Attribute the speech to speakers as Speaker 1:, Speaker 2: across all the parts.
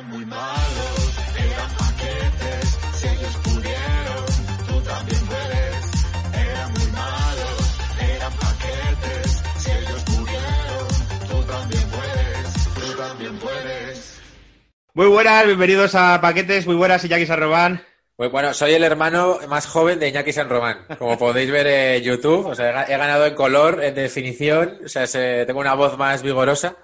Speaker 1: Eran muy malos, eran paquetes, si ellos pudieron, tú también puedes. Eran muy malos, eran paquetes, si ellos pudieron, tú también puedes, tú también puedes.
Speaker 2: Muy buenas, bienvenidos a Paquetes, muy buenas, Iñaki Sarrobán.
Speaker 3: Pues bueno, soy el hermano más joven de Iñaki San Román, como podéis ver en YouTube. O sea, he ga- he ganado en color, en definición, o sea, se- tengo una voz más vigorosa.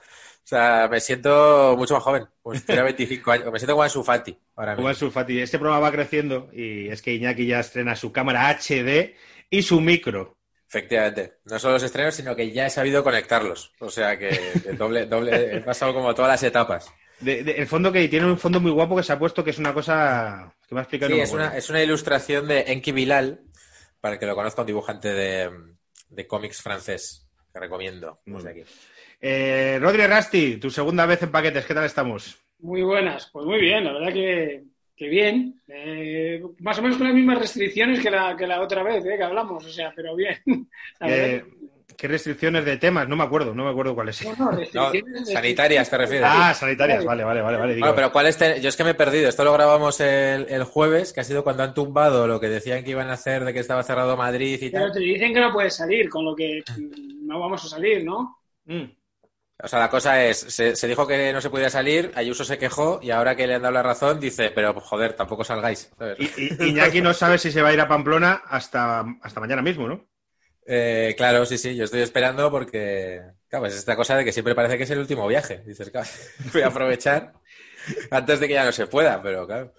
Speaker 3: O sea, me siento mucho más joven, pues tenía 25 años, me siento como Ansu Fati ahora
Speaker 2: Como
Speaker 3: mismo.
Speaker 2: su Fati, este programa va creciendo y es que Iñaki ya estrena su cámara HD y su micro.
Speaker 3: Efectivamente, no solo los estrenos, sino que ya he sabido conectarlos. O sea, que, doble, doble, he pasado como todas las etapas.
Speaker 2: De- de- el fondo que tiene un fondo muy guapo que se ha puesto que es una cosa que me ha explicado.
Speaker 3: Sí, es una,
Speaker 2: acuerdo.
Speaker 3: es una ilustración de Enki Bilal, para el que lo conozca, un dibujante de, de cómics francés, que recomiendo desde
Speaker 2: bien.
Speaker 3: aquí.
Speaker 2: Eh, Rodri Rasti, tu segunda vez en Paquetes, ¿qué tal estamos?
Speaker 4: Muy buenas, pues muy bien, la verdad que, que bien. Eh, más o menos con las mismas restricciones que la, que la otra vez eh, que hablamos, o sea, pero bien.
Speaker 2: Eh, ¿Qué restricciones de temas? No me acuerdo, no me acuerdo cuáles.
Speaker 4: no, no,
Speaker 3: No,
Speaker 4: restricciones-
Speaker 3: sanitarias te refieres.
Speaker 2: Ah, sanitarias, vale, vale, vale. vale.
Speaker 3: Bueno, pero ¿cuál es? te- Yo es que me he perdido. Esto lo grabamos el, el jueves, que ha sido cuando han tumbado lo que decían que iban a hacer de que estaba cerrado Madrid y
Speaker 4: Pero
Speaker 3: tal.
Speaker 4: te dicen que no puedes salir, con lo que no vamos a salir, ¿no?
Speaker 2: Mm.
Speaker 3: O sea, la cosa es, se, se dijo que no se podía salir, Ayuso se quejó y ahora que le han dado la razón dice, pero joder, tampoco salgáis.
Speaker 2: Y, y- Iñaki no sabe si se va a ir a Pamplona hasta, hasta mañana mismo, ¿no?
Speaker 3: Eh, claro, sí, sí, yo estoy esperando porque, claro, es esta cosa de que siempre parece que es el último viaje. Dices, claro, voy a aprovechar antes de que ya no se pueda, pero claro,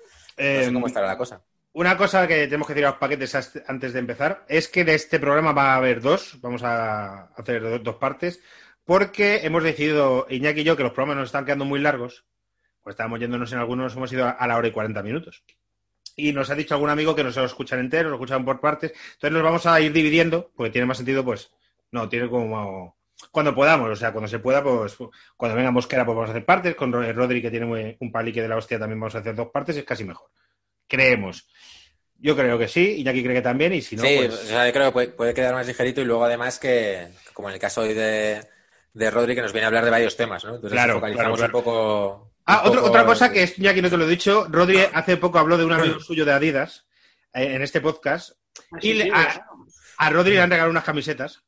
Speaker 3: no sé
Speaker 2: Eh,
Speaker 3: cómo estará la cosa.
Speaker 2: Una cosa que tenemos que decir a los paquetes antes de empezar es que de este programa va a haber dos, vamos a hacer do- dos partes, porque hemos decidido, Iñaki y yo, que los programas nos están quedando muy largos, pues estábamos yéndonos en algunos, hemos ido a, la hora y 40 minutos. Y nos ha dicho algún amigo que no se lo escuchan entero, lo escuchan por partes, entonces nos vamos a ir dividiendo, porque tiene más sentido, pues, no, tiene como... Cuando podamos, o sea, cuando se pueda, pues cuando venga Mosquera, pues vamos a hacer partes, con Ro- Rodri, que tiene un palique de la hostia, también vamos a hacer dos partes, es casi mejor. Creemos. Yo creo que sí, Iñaki cree que también, y si no,
Speaker 3: sí,
Speaker 2: pues...
Speaker 3: o sea, yo creo que puede, puede quedar más ligerito y luego además que, como en el caso hoy de, de Rodri, que nos viene a hablar de varios temas, ¿no? Entonces
Speaker 2: Claro,
Speaker 3: focalizamos
Speaker 2: claro, claro.
Speaker 3: un poco...
Speaker 2: Ah,
Speaker 3: un
Speaker 2: otro-
Speaker 3: poco-
Speaker 2: otra cosa que es, Iñaki, no te lo he dicho, Rodri hace poco habló de un amigo suyo de Adidas eh, en este podcast,
Speaker 4: Así
Speaker 2: Y le-
Speaker 4: sí,
Speaker 2: ah,
Speaker 4: ¿verdad?
Speaker 2: a Rodri le han regalado unas camisetas,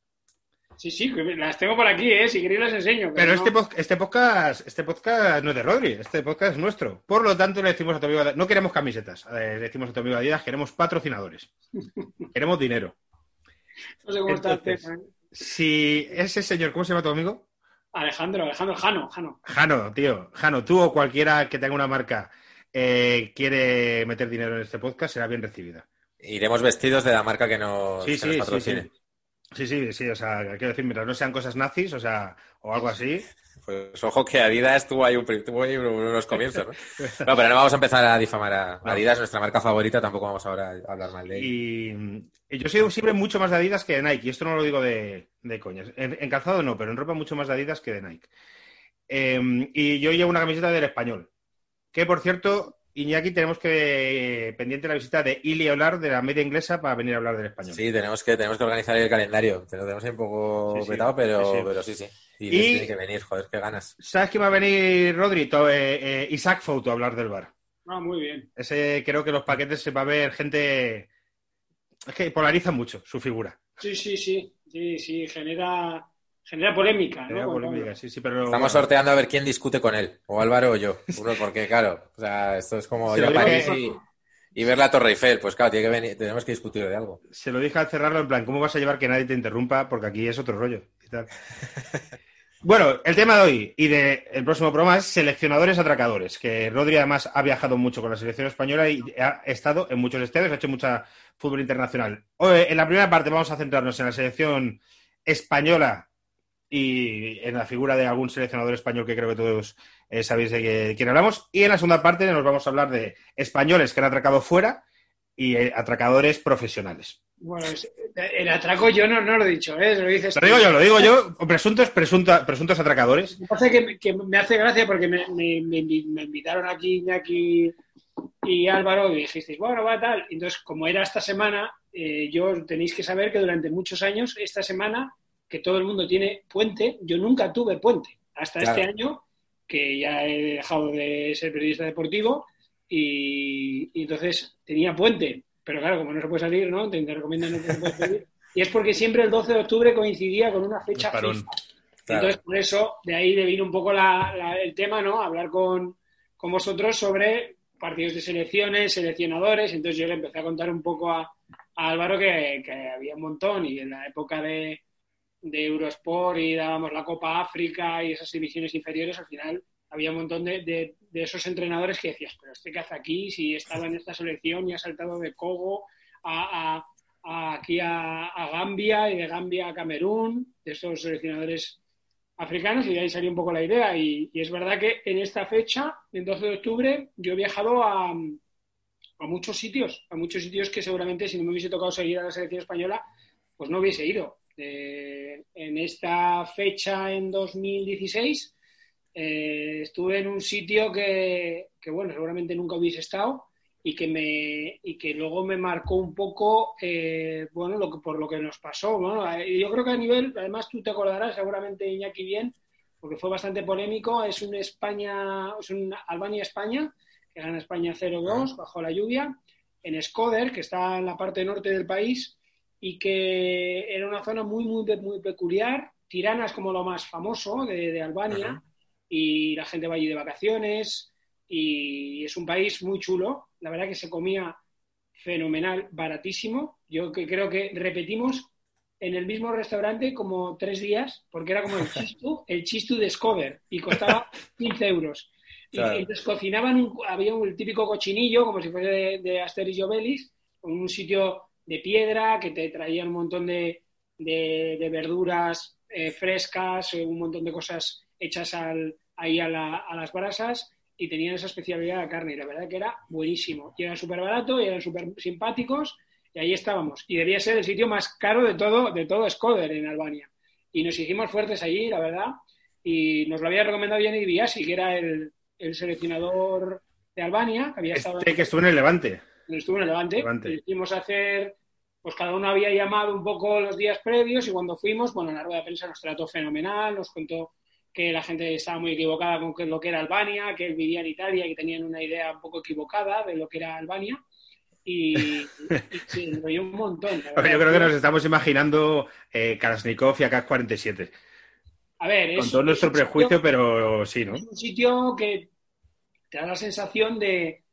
Speaker 4: sí, sí, que las tengo por aquí, ¿eh? Si queréis las enseño.
Speaker 2: pero
Speaker 4: no.
Speaker 2: este, este podcast este podcast no es de Rodri, este podcast es nuestro. Por lo tanto, le decimos a tu amigo, no queremos camisetas, eh, le decimos a tu amigo Adidas, queremos patrocinadores, queremos dinero.
Speaker 4: No sé cómo está el tema, ¿eh?
Speaker 2: Si ese señor, ¿cómo se llama tu amigo?
Speaker 4: Alejandro, Alejandro Jano, Jano.
Speaker 2: Jano, tío, Jano, tú o cualquiera que tenga una marca eh, quiere meter dinero en este podcast, será bien recibida.
Speaker 3: Iremos vestidos de la marca que nos,
Speaker 2: Sí,
Speaker 3: que
Speaker 2: sí,
Speaker 3: nos
Speaker 2: sí,
Speaker 3: patrocine.
Speaker 2: sí. Sí, sí, sí, o sea, quiero decir, mientras no sean cosas nazis, o sea, o algo así.
Speaker 3: Pues ojo que Adidas tuvo ahí, un, pri- tuvo ahí unos comienzos, ¿no? No, pero no vamos a empezar a difamar a. Adidas, nuestra marca favorita, tampoco vamos ahora a hablar mal de ella.
Speaker 2: Y, yo soy siempre mucho más de Adidas que de Nike, y esto no lo digo de, de coñas. En, en calzado no, pero en ropa mucho más de Adidas que de Nike. Eh, y yo llevo una camiseta del español, que por cierto, Iñaki, tenemos que pendiente la visita de Ili hablar de la media inglesa para venir a hablar del español.
Speaker 3: Sí, tenemos que, tenemos que organizar el calendario. Te lo tenemos ahí un poco
Speaker 2: Sí, sí.
Speaker 3: petado, pero
Speaker 2: sí.
Speaker 3: pero sí, sí. Y,
Speaker 2: Y-
Speaker 3: tiene que venir, joder, qué ganas.
Speaker 2: ¿Sabes quién va a venir, Rodri? To- eh, eh, Isaac Foto a hablar del bar.
Speaker 4: Ah, muy bien.
Speaker 2: Ese creo que los paquetes se va a ver gente. Es que polariza mucho su figura.
Speaker 4: Sí, sí, sí, sí, sí, genera, genera polémica, ¿no?
Speaker 2: Genera polémica, sí, sí, pero.
Speaker 3: Estamos sorteando a ver quién discute con él, o Álvaro o yo. Porque claro, o sea, esto es como
Speaker 2: Se
Speaker 3: ir a París
Speaker 2: que-
Speaker 3: y, y ver la Torre Eiffel. Pues claro, tiene que venir, tenemos que discutir de algo.
Speaker 2: Se lo dije al cerrarlo en plan, ¿cómo vas a llevar que nadie te interrumpa? Porque aquí es otro rollo. y tal. bueno, el tema de hoy y del próximo programa es seleccionadores atracadores, que Rodri además ha viajado mucho con la selección española y ha estado en muchos estadios, ha hecho mucha fútbol internacional. Hoy, en la primera parte vamos a centrarnos en la selección española y en la figura de algún seleccionador español que creo que todos eh, sabéis de quién hablamos. Y en la segunda parte nos vamos a hablar de españoles que han atracado fuera y eh, atracadores profesionales.
Speaker 4: Bueno, el atraco yo no, no lo he dicho, ¿eh? Lo dices
Speaker 2: Lo
Speaker 4: tú.
Speaker 2: digo yo, lo digo yo, presuntos, presunta- presuntos atracadores.
Speaker 4: Me hace, que, que me hace gracia porque me, me- me invi- me invitaron aquí Iñaki y Álvaro y dijisteis, bueno, va tal. Entonces, como era esta semana, eh, yo tenéis que saber que durante muchos años, esta semana, que todo el mundo tiene puente, yo nunca tuve puente. Hasta
Speaker 3: Claro.
Speaker 4: este año que ya he dejado de ser periodista deportivo y, y entonces tenía puente, pero claro, como no se puede salir, ¿no? Te, te recomiendan no que se puede salir. Y es porque siempre el 12 de octubre coincidía con una fecha.
Speaker 3: Claro.
Speaker 4: Entonces, por eso, de ahí vino un poco la- la- el tema, ¿no? Hablar con, con vosotros sobre partidos de selecciones, seleccionadores. Entonces yo le empecé a contar un poco a, a Álvaro que, que había un montón y en la época de, de Eurosport y dábamos la Copa África y esas divisiones inferiores, al final había un montón de, de- de esos entrenadores que decías, pero este que hace aquí, si estaba en esta selección y ha saltado de Cogo a, a- a- aquí a, a Gambia y de Gambia a Camerún, de esos seleccionadores africanos y de ahí salió un poco la idea. Y, y es verdad que en esta fecha, el 12 de octubre, yo he viajado a, a muchos sitios, a muchos sitios que seguramente si no me hubiese tocado seguir a la selección española, pues no hubiese ido. Eh, en esta fecha, en 2016, eh, estuve en un sitio que, que, bueno, seguramente nunca hubiese estado y que, me, y que luego me marcó un poco, eh, bueno, lo que, por lo que nos pasó. ¿no? Yo creo que a nivel, además tú te acordarás seguramente, Iñaki, bien, porque fue bastante polémico, es un España, es un Albania-España, que gana España 0-2 bajo la lluvia, en Skoder, que está en la parte norte del país, y que era una zona muy, muy, muy peculiar. Tirana es como lo más famoso de, de Albania,
Speaker 3: Ajá.
Speaker 4: Y la gente va allí de vacaciones, y es un país muy chulo. La verdad que se comía fenomenal, baratísimo. Yo que creo que repetimos en el mismo restaurante como tres días, porque era como el chistu, el chistu de Skoder, y costaba 15 euros. Y entonces cocinaban, un- había un típico cochinillo, como si fuese de, de Asterix y Obelix, con un sitio de piedra que te traían un montón de, de- de verduras eh, frescas, eh, un montón de cosas hechas al- ahí a, la- a las brasas y tenían esa especialidad de carne y la verdad que era buenísimo. Y era súper barato y eran súper simpáticos y ahí estábamos. Y debía ser el sitio más caro de todo, de todo Skoder en Albania. Y nos hicimos fuertes allí, la verdad. Y nos lo había recomendado Yannick Biasi, que era el, el seleccionador de Albania, que había estado
Speaker 2: Este que estuvo en el Levante.
Speaker 4: estuvo en el Levante.
Speaker 2: Levante.
Speaker 4: Hicimos hacer, pues cada uno había llamado un poco los días previos y cuando fuimos, bueno, en la rueda de prensa nos trató fenomenal, nos contó que la gente estaba muy equivocada con lo que era Albania, que él vivía en Italia y que tenían una idea un poco equivocada de lo que era Albania. Y, y se enrolló un montón.
Speaker 2: Yo creo que nos estamos imaginando eh, Kalashnikov y AK-47.
Speaker 4: A ver,
Speaker 2: Con todo nuestro
Speaker 4: sitio-
Speaker 2: prejuicio, pero sí, ¿no?
Speaker 4: Es un sitio que te da la sensación de,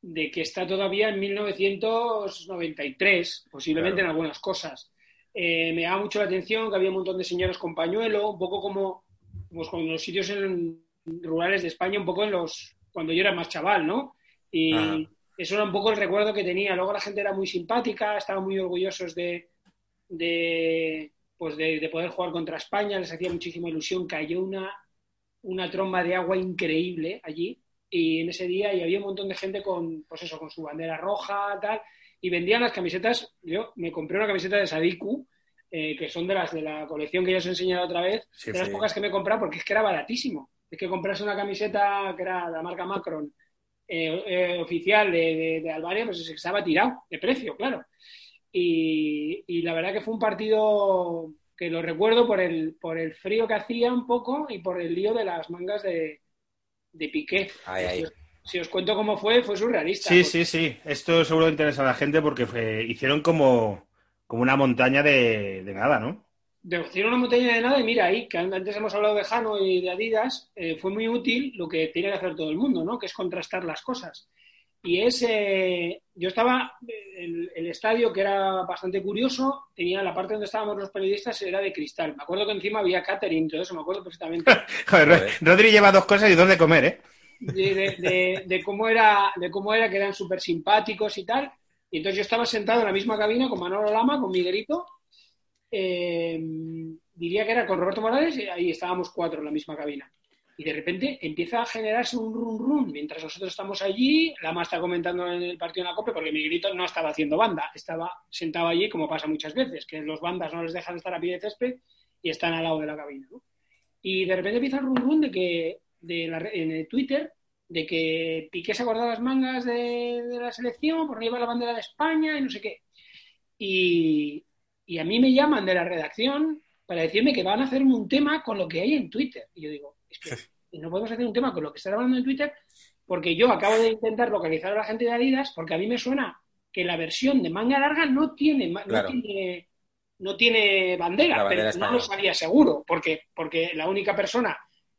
Speaker 4: de que está todavía en 1993, posiblemente
Speaker 2: Claro.
Speaker 4: en algunas cosas. Eh, me llama mucho la atención que había un montón de señoras con pañuelo, un poco como pues, con los sitios en- rurales de España, un poco en los cuando yo era más chaval, ¿no? Y
Speaker 3: Ajá.
Speaker 4: eso era un poco el recuerdo que tenía. Luego la gente era muy simpática, estaban muy orgullosos de, de, pues de, de poder jugar contra España, les hacía muchísima ilusión. Cayó una, una tromba de agua increíble allí y en ese día y había un montón de gente con, pues eso, con su bandera roja, tal, y vendían las camisetas. Yo me compré una camiseta de Sadiku, eh, que son de las de la colección que ya os he enseñado otra vez,
Speaker 2: Sí,
Speaker 4: de las
Speaker 3: sí.
Speaker 4: pocas que me he comprado porque es que era baratísimo. Es que comprarse una camiseta que era de la marca Macron eh, eh, oficial de, de- de Albania, pues estaba tirado de precio, claro. Y, y la verdad que fue un partido que lo recuerdo por el, por el frío que hacía un poco y por el lío de las mangas de, de Piqué.
Speaker 3: Ay, ay.
Speaker 4: Si, os, cuento cómo fue, fue surrealista.
Speaker 2: Sí, sí, sí. Esto seguro interesa a la gente porque fue- hicieron como, como una montaña de, de nada, ¿no?
Speaker 4: de hicieron una montaña de nada y mira ahí, que antes hemos hablado de Jano y de Adidas, eh, fue muy útil lo que tiene que hacer todo el mundo, ¿no? Que es contrastar las cosas. Y es, eh, yo estaba, el, el estadio que era bastante curioso, tenía la parte donde estábamos los periodistas, era de cristal. Me acuerdo que encima había catering, todo eso, me acuerdo perfectamente.
Speaker 2: Joder,
Speaker 3: Joder.
Speaker 2: Rodri lleva dos cosas y dos de comer, ¿eh?
Speaker 4: de, de- de- de cómo era, de cómo era que eran súper simpáticos y tal. Y entonces yo estaba sentado en la misma cabina con Manolo Lama, con Miguelito, eh, diría que era con Roberto Morales, y ahí estábamos cuatro en la misma cabina. Y de repente empieza a generarse un rum rum mientras nosotros estamos allí. Lama está comentando en el partido en la COPE porque Miguelito no estaba haciendo banda, estaba sentado allí como pasa muchas veces, que los bandas no les dejan estar a pie de césped y están al lado de la cabina. Y de repente empieza el rum rum de que de la en el Twitter de que Piqué se acordaba las mangas de, de la selección por llevar la bandera de España y no sé qué. Y, y a mí me llaman de la redacción para decirme que van a hacerme un tema con lo que hay en Twitter. Y yo digo, es que no podemos hacer un tema con lo que está hablando en Twitter, porque yo acabo de intentar localizar a la gente de Adidas, porque a mí me suena que la versión de manga larga no tiene,
Speaker 3: Claro.
Speaker 4: no tiene, no tiene bandera, pero no lo sabía seguro, porque, porque la única persona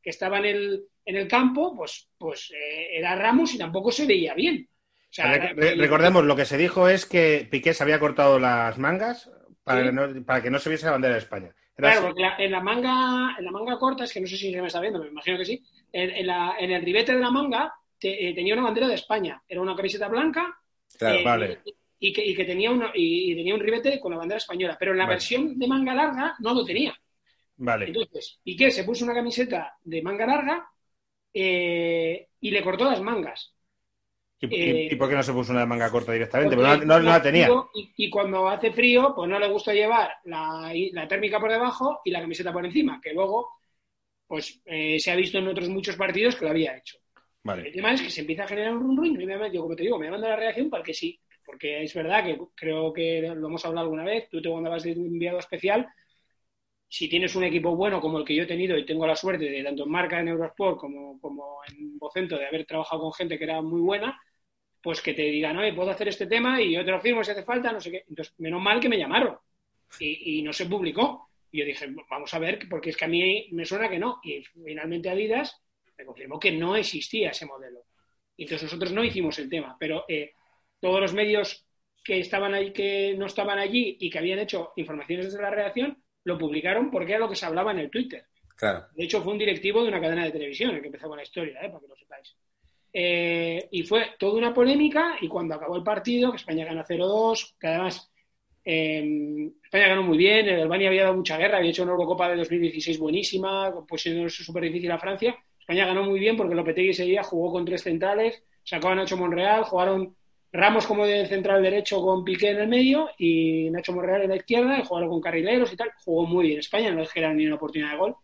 Speaker 4: que estaba en el, en el campo, pues, pues eh, era Ramos y tampoco se veía bien. O sea,
Speaker 2: Re- re- recordemos, lo que se dijo es que Piqué se había cortado las mangas para,
Speaker 4: Sí.
Speaker 2: que, no, para que no se viese la bandera de España. Era
Speaker 4: Claro,
Speaker 2: así.
Speaker 4: porque la- en, la manga, en la manga corta, es que no sé si se me está viendo, me imagino que sí, en, en la- en el ribete de la manga te- eh, tenía una bandera de España. Era una camiseta blanca
Speaker 3: Claro.
Speaker 4: eh,
Speaker 2: vale.
Speaker 4: y, que, y que tenía, una, y, y tenía un ribete con la bandera española, pero en la
Speaker 2: Vale.
Speaker 4: versión de manga larga no lo tenía.
Speaker 2: Vale.
Speaker 4: Entonces, Piqué se puso una camiseta de manga larga eh, y le cortó las mangas.
Speaker 2: ¿Y, y-
Speaker 4: eh,
Speaker 2: y por qué no se puso una manga corta directamente?
Speaker 4: Porque
Speaker 2: no, no- no la tenía.
Speaker 4: Y, y cuando hace frío, pues no le gusta llevar la, la térmica por debajo y la camiseta por encima, que luego pues eh, se ha visto en otros muchos partidos que lo había hecho. El
Speaker 2: Vale.
Speaker 4: tema es que se empieza a generar un run run y me, yo, como te digo, me manda la reacción porque sí, porque es verdad que creo que lo hemos hablado alguna vez, tú te mandabas de enviado especial, si tienes un equipo bueno como el que yo he tenido y tengo la suerte de tanto en marca en Eurosport como, como en Vocento de haber trabajado con gente que era muy buena, pues que te digan, oye, puedo hacer este tema y yo te lo firmo si hace falta, no sé qué. Entonces, menos mal que me llamaron y, no se publicó. Y yo dije, vamos a ver, porque es que a mí me suena que no. Y finalmente Adidas me confirmó que no existía ese modelo. Entonces nosotros no hicimos el tema, pero eh, todos los medios que estaban ahí, que no estaban allí y que habían hecho informaciones desde la redacción, lo publicaron porque era lo que se hablaba en el Twitter.
Speaker 3: Claro.
Speaker 4: De hecho, fue un directivo de una cadena de televisión el que empezó con la historia, ¿eh? para que lo sepáis. Eh, y fue toda una polémica y cuando acabó el partido, que España gana 0-2, que además eh, España ganó muy bien, el Albania había dado mucha guerra, había hecho una Eurocopa de 2016 buenísima, poniéndose súper difícil a Francia. España ganó muy bien porque Lopetegui ese día jugó con tres centrales, sacó a Nacho Monreal, jugaron Ramos como de central derecho con Piqué en el medio y Nacho Monreal en la izquierda y jugaron con carrileros y tal. Jugó muy bien España, no les generaron ni una oportunidad de gol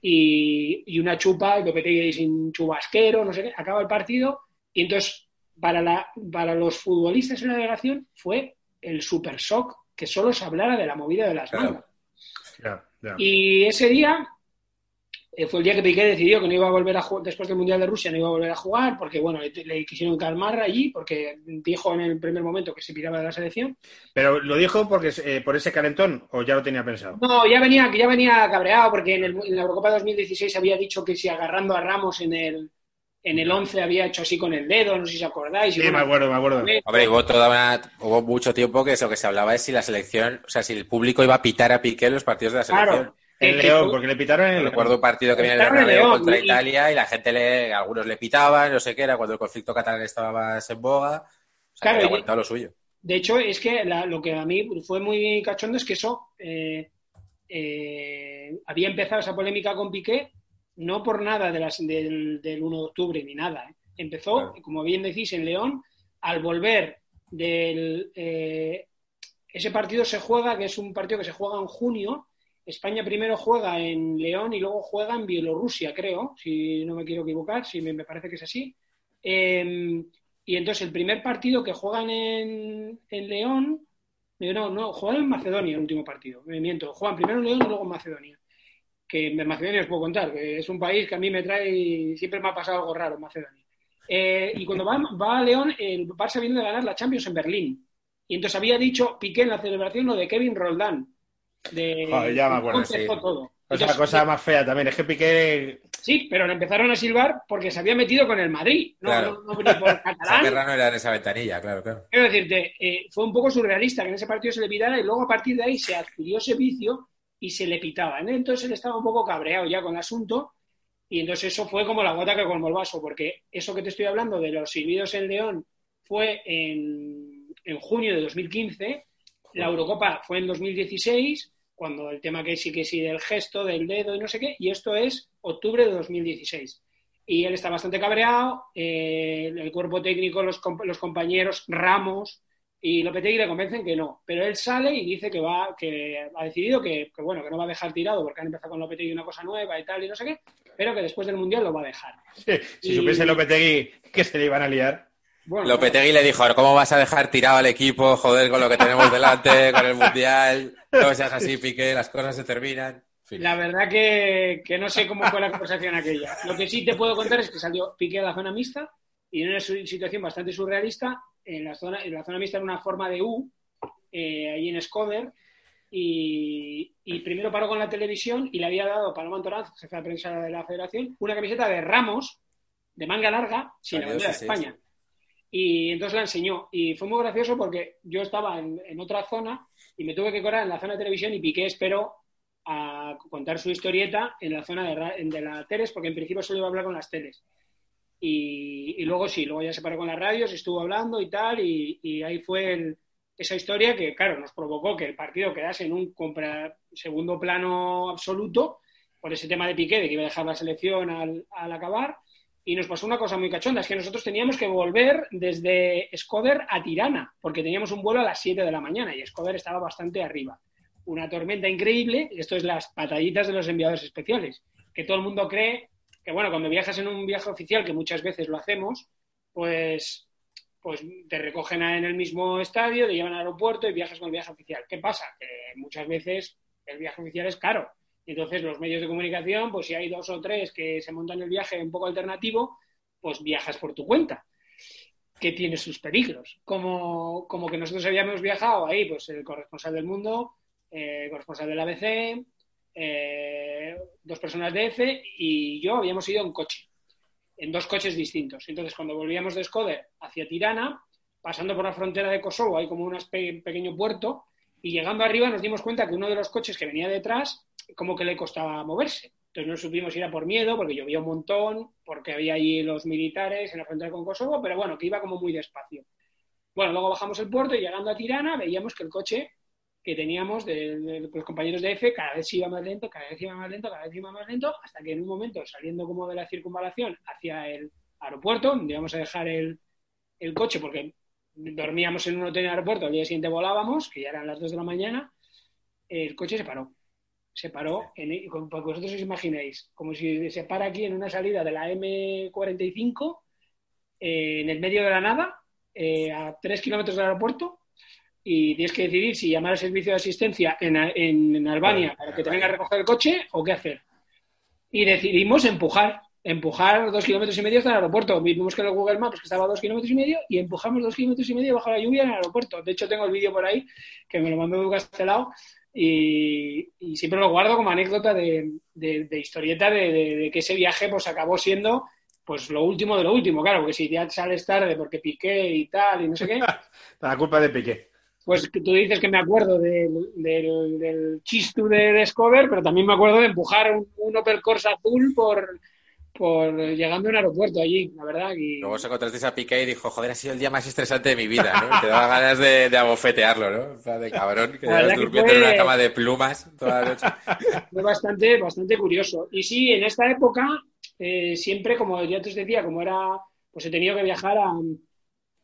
Speaker 4: y, y una chupa, Lopetegui ahí sin chubasquero, no sé qué, acaba el partido y entonces para, la, para los futbolistas en la delegación fue el super shock que solo se hablara de la movida de las
Speaker 2: ya.
Speaker 4: Y ese día fue el día que Piqué decidió que no iba a volver a jugar, después del Mundial de Rusia, no iba a volver a jugar, porque bueno, le, le quisieron calmar allí, porque dijo en el primer momento que se piraba de la selección.
Speaker 2: Pero lo dijo porque eh, por ese calentón o ya lo tenía pensado.
Speaker 4: No, ya venía, ya venía cabreado, porque en, el- en la Eurocopa 2016 había dicho que si agarrando a Ramos en el, en el 11 había hecho así con el dedo, no sé si os acordáis.
Speaker 2: Sí, me acuerdo, me acuerdo.
Speaker 3: Hombre, hubo, toda una- hubo mucho tiempo que lo que se hablaba es si la selección, o sea, si el público iba a pitar a Piqué en los partidos de la selección.
Speaker 4: Claro.
Speaker 2: En León, porque le pitaron en el
Speaker 3: Recuerdo un partido que viene en el Bernabéu
Speaker 4: León,
Speaker 3: contra
Speaker 4: y-
Speaker 3: Italia y la gente le, algunos le pitaban, no sé qué era, cuando el conflicto catalán estaba más en boga. O sea,
Speaker 4: Claro,
Speaker 3: aguantado lo suyo.
Speaker 4: De hecho, es que la- lo que a mí fue muy cachondo es que eso eh, eh, había empezado esa polémica con Piqué, no por nada de las, del, del 1 de octubre ni nada. ¿eh? Empezó,
Speaker 3: Claro.
Speaker 4: como bien decís, en León, al volver del. ese partido se juega, que es un partido que se juega en junio. España primero juega en León y luego juega en Bielorrusia, creo, si no me quiero equivocar, si me, parece que es así. Eh, y entonces el primer partido que juegan en, León, eh, no, no, juegan en Macedonia el último partido, me miento, juegan primero en León y luego en Macedonia. Que en Macedonia os puedo contar, que es un país que a mí me trae, siempre me ha pasado algo raro en Macedonia. Eh, y cuando va, va a León, el Barça viene de ganar la Champions en Berlín. Y entonces había dicho Piqué en la celebración lo de Kevin Roldán. De,
Speaker 2: Joder, ya me acuerdo, sí.
Speaker 4: todo.
Speaker 2: O sea,
Speaker 4: Entonces,
Speaker 2: cosa más fea también. Es que Piqué.
Speaker 4: Sí, pero le empezaron a silbar porque se había metido con el Madrid. No,
Speaker 3: Claro.
Speaker 4: no, no ni por catalán.
Speaker 3: guerra no era en esa ventanilla, claro, claro.
Speaker 4: Quiero decirte, eh, fue un poco surrealista que en ese partido se le pitara y luego a partir de ahí se adquirió ese vicio y se le pitaba. ¿no? Entonces él estaba un poco cabreado ya con el asunto y entonces eso fue como la gota que colmó el vaso, porque eso que te estoy hablando de los silbidos en León fue en, en junio de 2015, la Eurocopa fue en 2016, cuando el tema que sí que sí del gesto, del dedo y no sé qué, y esto es octubre de 2016 y él está bastante cabreado, eh, el cuerpo técnico, los, los compañeros, Ramos y Lopetegui le convencen que no, pero él sale y dice que va, que ha decidido que, que, bueno, que no va a dejar tirado porque han empezado con Lopetegui una cosa nueva y tal y no sé qué, pero que después del Mundial lo va a dejar.
Speaker 2: Si
Speaker 4: Y-
Speaker 2: supiese Lopetegui que se le iban a liar.
Speaker 4: Bueno,
Speaker 3: Lopetegui le dijo, ¿cómo vas a dejar tirado al equipo? Joder, con lo que tenemos delante, con el Mundial. No seas así, Piqué, las cosas se terminan. Fin.
Speaker 4: La verdad que, que no sé cómo fue la conversación aquella. Lo que sí te puedo contar es que salió Piqué a la zona mixta y en una situación bastante surrealista, en la zona, en la zona mixta en una forma de U, eh, ahí en Scoder, y, y primero paró con la televisión y le había dado Paloma Antoranz, jefe de prensa de la federación, una camiseta de Ramos, de manga larga, sin la bandera de España. Y entonces la enseñó. Y fue muy gracioso porque yo estaba en, en otra zona y me tuve que colar en la zona de televisión y Piqué esperó a contar su historieta en la zona de, de la teles, porque en principio solo iba a hablar con las teles. Y, y luego sí, luego ya se paró con las radios, estuvo hablando y tal, y, y ahí fue esa historia que, claro, nos provocó que el partido quedase en un compra- segundo plano absoluto por ese tema de Piqué, de que iba a dejar la selección al, al acabar. Y nos pasó una cosa muy cachonda, es que nosotros teníamos que volver desde Scoder a Tirana, porque teníamos un vuelo a las 7 de la mañana y Scoder estaba bastante arriba. Una tormenta increíble, esto es las batallitas de los enviados especiales, que todo el mundo cree que, bueno, cuando viajas en un viaje oficial, que muchas veces lo hacemos, pues, pues te recogen en el mismo estadio, te llevan al aeropuerto y viajas con el viaje oficial. ¿Qué pasa? Que muchas veces el viaje oficial es caro. Entonces, los medios de comunicación, pues si hay dos o tres que se montan el viaje un poco alternativo, pues viajas por tu cuenta, que tiene sus peligros. Como, como que nosotros habíamos viajado ahí, pues el corresponsal del mundo, eh, el corresponsal del ABC, eh, dos personas de EFE y yo habíamos ido en coche, en dos coches distintos. Entonces, cuando volvíamos de Skoder hacia Tirana, pasando por la frontera de Kosovo, hay como un pe- pequeño puerto, y llegando arriba nos dimos cuenta que uno de los coches que venía detrás, como que le costaba moverse. Entonces no supimos si era por miedo, porque llovía un montón, porque había allí los militares en la frontera con Kosovo, pero bueno, que iba como muy despacio. Bueno, luego bajamos el puerto y llegando a Tirana veíamos que el coche que teníamos de, los compañeros de F cada vez iba más lento, cada vez iba más lento, cada vez iba más lento, hasta que en un momento, saliendo como de la circunvalación hacia el aeropuerto, donde íbamos a dejar el, el coche, porque dormíamos en un hotel en el aeropuerto, al día siguiente volábamos, que ya eran las 2 de la mañana, el coche se paró. Se paró, en, para que vosotros os imaginéis, como si se para aquí en una salida de la M45, eh, en el medio de la nada, eh, a 3 kilómetros del aeropuerto, y tienes que decidir si llamar al servicio de asistencia en, en, en Albania para que te venga a recoger el coche o qué hacer. Y decidimos empujar, empujar dos kilómetros y medio hasta el aeropuerto. Vimos que en el Google Maps que estaba a dos kilómetros y medio y empujamos dos kilómetros y medio bajo la lluvia en el aeropuerto. De hecho, tengo el vídeo por ahí que me lo mandó Edu Castelao y, y siempre lo guardo como anécdota de, de, de historieta de, que ese viaje pues acabó siendo pues lo último de lo último, claro, porque si ya sales tarde porque piqué y tal y no sé qué.
Speaker 2: La culpa de Piqué.
Speaker 4: Pues tú dices que me acuerdo del, del, del chistu de Discover, pero también me acuerdo de empujar un, un Opel Corsa azul por, por llegando a un aeropuerto allí, la verdad. Y...
Speaker 3: Luego se encontraste a Piqué y dijo, joder, ha sido el día más estresante de mi vida, ¿no? Te daba ganas de, de abofetearlo, ¿no? De cabrón, que llevas durmiendo fue... en una cama de plumas toda la noche.
Speaker 4: Fue bastante, bastante curioso. Y sí, en esta época, eh, siempre, como ya te decía, como era, pues he tenido que viajar a...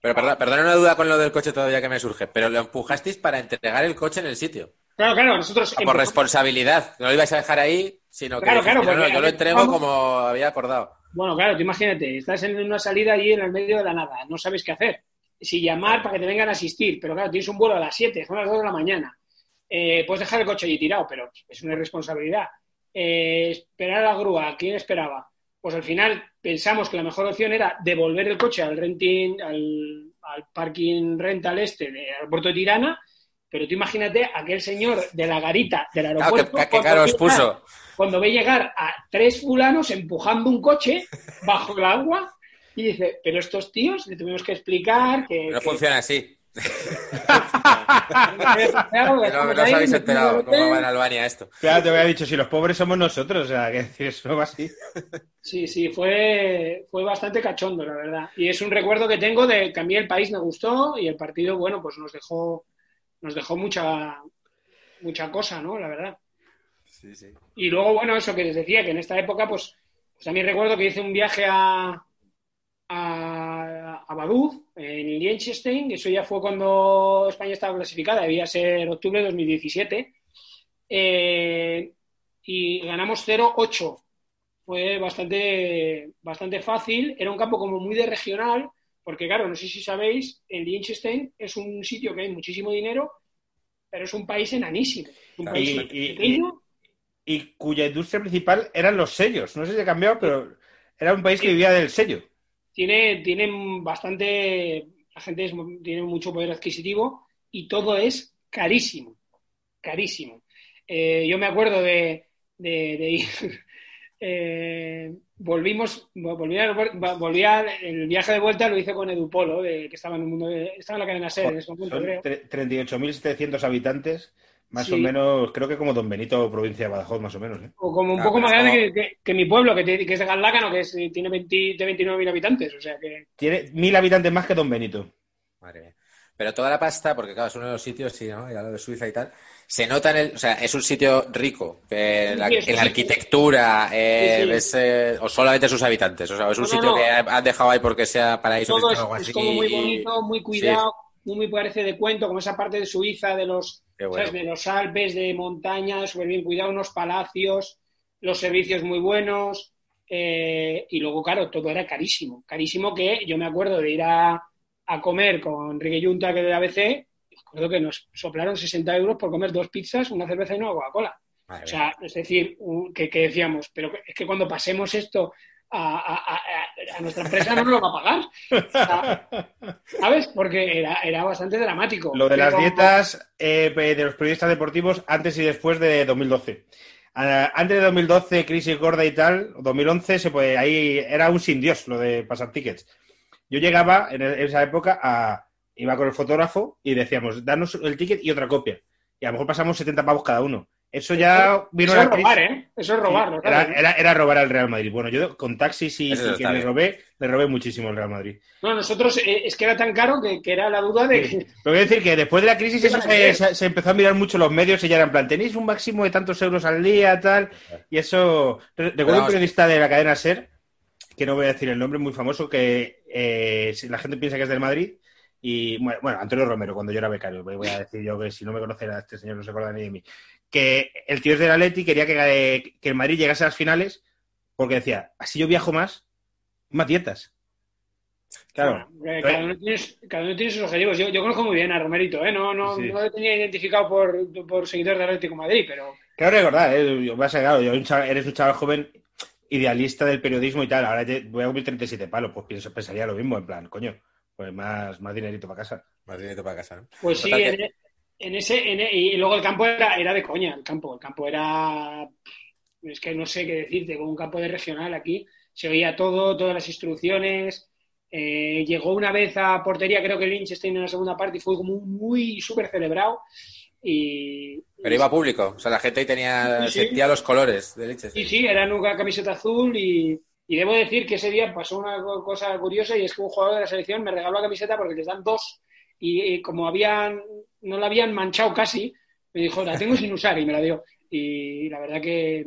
Speaker 3: Pero perdón, perdona una duda con lo del coche todavía que me surge, pero lo empujasteis para entregar el coche en el sitio.
Speaker 4: Claro, claro, nosotros...
Speaker 3: O por responsabilidad, no lo ibais a dejar ahí, sino que
Speaker 4: claro, claro,
Speaker 3: no, no, yo lo entrego vamos... como había acordado.
Speaker 4: Bueno, claro, tú imagínate, estás en una salida allí en el medio de la nada, no sabes qué hacer. Si llamar para que te vengan a asistir, pero claro, tienes un vuelo a las 7, son las 2 de la mañana. Eh, puedes dejar el coche allí tirado, pero es una irresponsabilidad. Eh, esperar a la grúa, ¿quién esperaba? Pues al final pensamos que la mejor opción era devolver el coche al renting, al, al parking rental este del aeropuerto de Tirana, pero tú imagínate aquel señor de la garita del aeropuerto.
Speaker 3: Claro, que, que caro os puso.
Speaker 4: Cuando ve llegar a tres fulanos empujando un coche bajo el agua y dice, pero estos tíos le tuvimos que explicar que...
Speaker 3: No
Speaker 4: que...
Speaker 3: funciona así. no, no os habéis enterado cómo va en Albania esto.
Speaker 2: Claro, te había dicho, si los pobres somos nosotros, o sea, que decir, eso va así.
Speaker 4: Sí, sí, fue, fue bastante cachondo, la verdad. Y es un recuerdo que tengo de que a mí el país me gustó y el partido, bueno, pues nos dejó, nos dejó mucha, mucha cosa, ¿no? La verdad.
Speaker 3: Sí, sí.
Speaker 4: Y luego, bueno, eso que les decía, que en esta época, pues, pues también recuerdo que hice un viaje a, a, a Baduz, en Liechtenstein, eso ya fue cuando España estaba clasificada, debía ser octubre de 2017, eh, y ganamos 0-8. Fue bastante, bastante fácil, era un campo como muy de regional, porque claro, no sé si sabéis, en Liechtenstein es un sitio que hay muchísimo dinero, pero es un país enanísimo. Un país
Speaker 2: y,
Speaker 4: pequeño.
Speaker 2: y cuya industria principal eran los sellos. No sé si ha cambiado, pero era un país que vivía del sello.
Speaker 4: Tiene, tiene bastante, la gente es- tiene mucho poder adquisitivo y todo es carísimo, carísimo. Eh, yo me acuerdo de, de, de ir, eh, volvimos, volví, a- volví a- el viaje de vuelta lo hice con Edupolo, de, que estaba en el mundo de- estaba en la cadena SER en ese momento,
Speaker 2: Son
Speaker 4: creo.
Speaker 2: tre- 38.700 habitantes, más
Speaker 4: Sí.
Speaker 2: o menos, creo que como Don Benito, provincia de Badajoz, más o menos. ¿eh?
Speaker 4: O como un
Speaker 3: Ah,
Speaker 4: poco más grande
Speaker 3: como-
Speaker 4: que, que- que mi pueblo, que, te- que es de Galdácano, que es- tiene 20, de 29.000 habitantes. O sea que.
Speaker 2: Tiene mil habitantes más que Don Benito.
Speaker 3: Madre mía. Pero toda la pasta, porque claro, es uno de los sitios, sí, ¿no? Ya lo de Suiza y tal, se nota en el, o sea, es un sitio rico,
Speaker 4: Sí,
Speaker 3: la, en la arquitectura, eh,
Speaker 4: Sí, sí.
Speaker 3: ves, eh, o solamente sus habitantes, o sea, es un
Speaker 4: No,
Speaker 3: sitio
Speaker 4: no.
Speaker 3: que han dejado ahí porque sea paraíso
Speaker 4: Todo es,
Speaker 3: así.
Speaker 4: como muy bonito, muy cuidado, muy, muy parece de cuento, como esa parte de Suiza, de los,
Speaker 3: Qué bueno.
Speaker 4: ¿sabes? de los Alpes, de montaña, súper bien cuidado, unos palacios, los servicios muy buenos. eh, y luego, claro, todo era carísimo. Carísimo que yo me acuerdo de ir a, a comer con Enrique Junta, que de ABC, y recuerdo que nos soplaron 60 euros por comer dos pizzas, una cerveza y una Coca-Cola. O sea, es decir, que, que decíamos, pero es que cuando pasemos esto a, a- a- a nuestra empresa no nos lo va a pagar. O sea, ¿Sabes? Porque era, era bastante dramático.
Speaker 2: Lo de las dietas eh, de los periodistas deportivos antes y después de 2012. Ah, antes de 2012, crisis gorda y tal, 2011, se puede, ahí era un sin Dios lo de pasar tickets. Yo llegaba en e- esa época a. Iba con el fotógrafo y decíamos, danos el ticket y otra copia. Y a lo mejor pasamos 70 pavos cada uno. Eso ya vino
Speaker 4: Eso
Speaker 2: la
Speaker 4: es robar, ¿eh? Eso es robarlo.
Speaker 2: Era, era- era robar al Real Madrid. Bueno, yo con taxis y,
Speaker 3: Eso
Speaker 2: y que le robé, le robé muchísimo al Real Madrid.
Speaker 4: No, nosotros eh, es que era tan caro que, que era la duda de
Speaker 2: Sí.
Speaker 4: que.
Speaker 2: Pero voy a decir que después de la crisis
Speaker 4: ¿Qué
Speaker 2: eso se,
Speaker 4: hacer?
Speaker 2: se- se empezó a mirar mucho los medios y ya era en plan, tenéis un máximo de tantos euros al día, tal, y eso... Re- Recuerdo un periodista de la cadena SER, que no voy a decir el nombre, muy famoso, que eh, la gente piensa que es del Madrid, y bueno, bueno, Antonio Romero, cuando yo era becario, voy a decir yo que si no me conociera este señor no se acuerda ni de mí, que el tío es del Atleti quería que, eh, que el Madrid llegase a las finales porque decía, así yo viajo más, más dietas. Claro.
Speaker 4: Bueno, eh, cada, uno tiene, cada uno tiene sus objetivos. Yo, yo conozco muy bien a Romerito, ¿eh? No, no,
Speaker 2: Sí.
Speaker 4: no lo tenía identificado por, por seguidor de Atlético Madrid, pero.
Speaker 2: Claro, recordar, ¿eh? Yo, vas a- claro, yo eres un chaval joven idealista del periodismo y tal. Ahora te- voy a cumplir 37 palos, pues pienso, pensaría lo mismo, en plan, coño, pues más, más dinerito para casa.
Speaker 3: Más dinero para casa, ¿no?
Speaker 4: Pues sí,
Speaker 3: Total
Speaker 4: en,
Speaker 3: que-
Speaker 4: en ese, en e- y luego el campo era, era de coña, el campo, el campo era, es que no sé qué decirte, como un campo de regional aquí, se oía todo, todas las instrucciones, eh, llegó una vez a portería, creo que Liechtenstein en la segunda parte y fue como muy súper celebrado y...
Speaker 3: Pero iba público, o sea, la gente ahí tenía,
Speaker 4: Sí, sí.
Speaker 3: sentía los colores de leche.
Speaker 4: Sí, sí, era una camiseta azul y, y debo decir que ese día pasó una co- cosa curiosa y es que un jugador de la selección me regaló la camiseta porque les dan dos y, y como habían no la habían manchado casi, me dijo, la tengo sin usar y me la dio. Y la verdad que,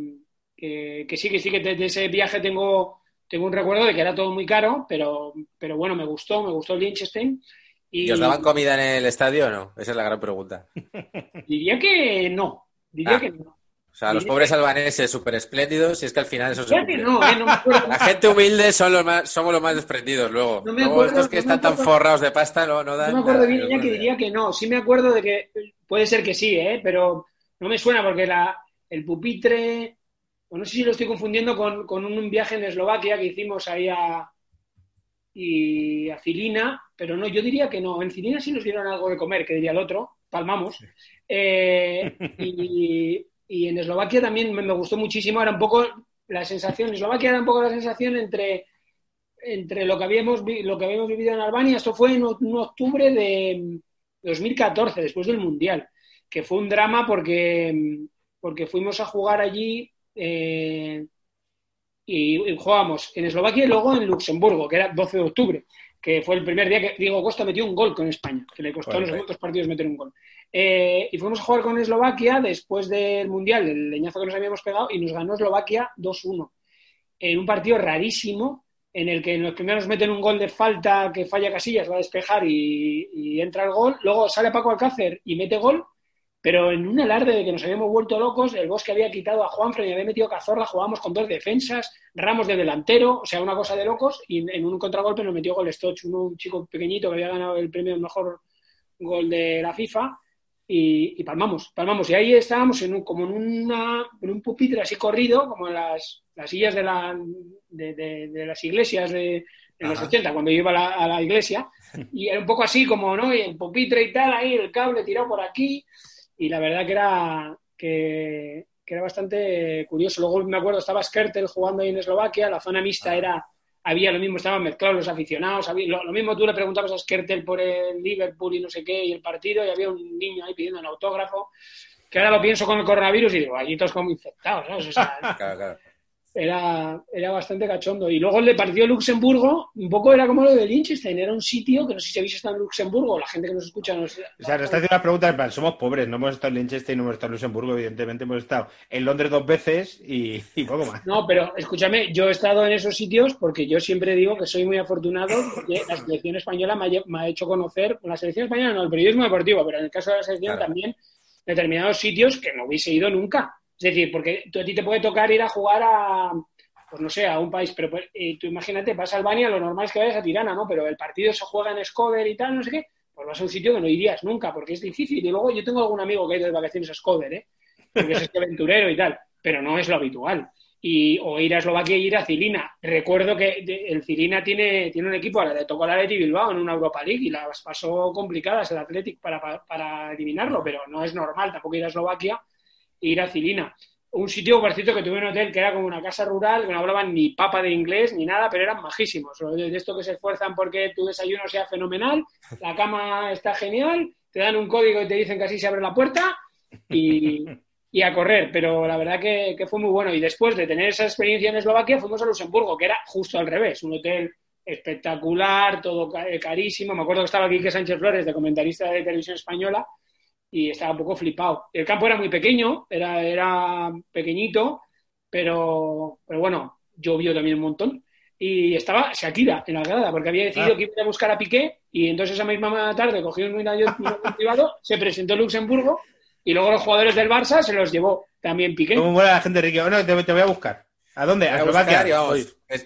Speaker 4: que, que sí, que sí, que de, de ese viaje tengo, tengo un recuerdo de que era todo muy caro, pero, pero bueno, me gustó, me gustó el Liechtenstein. Y
Speaker 3: ¿Y os daban comida en el estadio o no? Esa es la gran pregunta.
Speaker 4: diría que no, diría
Speaker 3: Ah.
Speaker 4: que no.
Speaker 3: O sea, los pobres albaneses súper espléndidos, y es que al final eso se
Speaker 4: que no, eh, no me acuerdo.
Speaker 3: La gente humilde son los más, somos los más desprendidos luego.
Speaker 4: No me
Speaker 3: Luego
Speaker 4: acuerdo,
Speaker 3: estos que están tan forrados de pasta no, no dan
Speaker 4: No me acuerdo bien, ya que diría que no. Sí me acuerdo de que puede ser que sí, ¿eh? pero no me suena porque la, el pupitre, o no sé si lo estoy confundiendo con, con un viaje en Eslovaquia que hicimos ahí a, y a Cilina, pero no, yo diría que no. En Cilina sí nos dieron algo de comer, que diría el otro, palmamos. Eh, y, y en Eslovaquia también me, me gustó muchísimo, era un poco la sensación, en Eslovaquia era un poco la sensación entre entre lo que habíamos lo que habíamos vivido en Albania, esto fue en octubre de 2014, después del Mundial, que fue un drama porque, porque fuimos a jugar allí eh, y, y jugábamos en Eslovaquia y luego en Luxemburgo, que era 12 de octubre, que fue el primer día que Diego Costa metió un gol con España, que le costó a los otros partidos meter un gol. Eh, y fuimos a jugar con Eslovaquia después del Mundial, el leñazo que nos habíamos pegado, y nos ganó Eslovaquia 2-1. En un partido rarísimo, en el que en los primeros meten un gol de falta que falla Casillas, va a despejar y, y entra el gol. Luego sale Paco Alcácer y mete gol, pero en un alarde de que nos habíamos vuelto locos, el Bosque había quitado a Juanfran y había metido Cazorla, jugábamos con dos defensas, Ramos de delantero, o sea, una cosa de locos, y en un contragolpe nos metió gol Stoch, un chico pequeñito que había ganado el premio al mejor gol de la FIFA. y, y palmamos, palmamos. Y ahí estábamos en un, como en, una, en un pupitre así corrido, como en las, las sillas de, la, de, de- de las iglesias de, en los
Speaker 3: Ajá.
Speaker 4: 80, cuando yo iba a la, a la iglesia. Y era un poco así como, ¿no? Y el pupitre y tal, ahí el cable tirado por aquí. Y la verdad que era, que, que era bastante curioso. Luego me acuerdo, estaba Skertel jugando ahí en Eslovaquia, la zona mixta era, había lo mismo, estaban mezclados los aficionados, había, lo, lo mismo tú le preguntabas a Skertel por el Liverpool y no sé qué, y el partido, y había un niño ahí pidiendo un autógrafo, que ahora lo pienso con el coronavirus y digo, allí todos como infectados, ¿sabes? O sea,
Speaker 3: Claro, claro.
Speaker 4: Era, era bastante cachondo. Y luego el de partido de Luxemburgo, un poco era como lo de Liechtenstein, era un sitio que no sé si habéis estado en Luxemburgo, la gente que nos escucha nos...
Speaker 2: O sea, nos está haciendo una pregunta en plan, somos pobres, no hemos estado en Liechtenstein, no hemos estado en Luxemburgo, evidentemente hemos estado en Londres dos veces y, y poco más.
Speaker 4: No, pero escúchame, yo he estado en esos sitios porque yo siempre digo que soy muy afortunado porque la selección española me ha, lle- me ha hecho conocer, la selección española no, el periodismo deportivo, pero en el caso de la selección
Speaker 3: Claro.
Speaker 4: también determinados sitios que no hubiese ido nunca. Es decir, porque a ti te puede tocar ir a jugar a, pues no sé, a un país, pero pues, eh, tú imagínate, vas a Albania, lo normal es que vayas a Tirana, ¿no? Pero el partido se juega en Skoder y tal, no sé qué, pues vas a un sitio que no irías nunca porque es difícil. Y luego yo tengo algún amigo que ha ido de vacaciones a Skoder, ¿eh? Porque es este aventurero y tal, pero no es lo habitual y, o ir a Eslovaquia y ir a Cilina. Recuerdo que el Cilina tiene, tiene un equipo, ahora le tocó al Atleti Bilbao en una Europa League y las pasó complicadas el Athletic para, para, para eliminarlo, pero no es normal tampoco ir a Eslovaquia ir a Cilina. Un sitio, por cierto, que tuve un hotel que era como una casa rural, que no hablaban ni papa de inglés ni nada, pero eran majísimos. De esto que se esfuerzan porque tu desayuno sea fenomenal, la cama está genial, te dan un código y te dicen que así se abre la puerta y, y a correr, pero la verdad que, fue muy bueno. Y después de tener esa experiencia en Eslovaquia, fuimos a Luxemburgo, que era justo al revés, un hotel espectacular, todo eh, carísimo. Me acuerdo que estaba Quique Sánchez Flores, de comentarista de televisión española, y estaba un poco flipado. El campo era muy pequeño, era, era pequeñito, pero, pero bueno, llovió también un montón. Y estaba Shakira en la grada, porque había decidido
Speaker 2: Ah.
Speaker 4: que iba a ir a buscar a Piqué, y entonces esa misma tarde cogió un avión privado, se presentó en Luxemburgo, y luego los jugadores del Barça se los llevó también Piqué.
Speaker 2: ¿Cómo muere la gente rica? Bueno, te, te voy a buscar. ¿A dónde? A
Speaker 3: a
Speaker 2: Eslovaquia.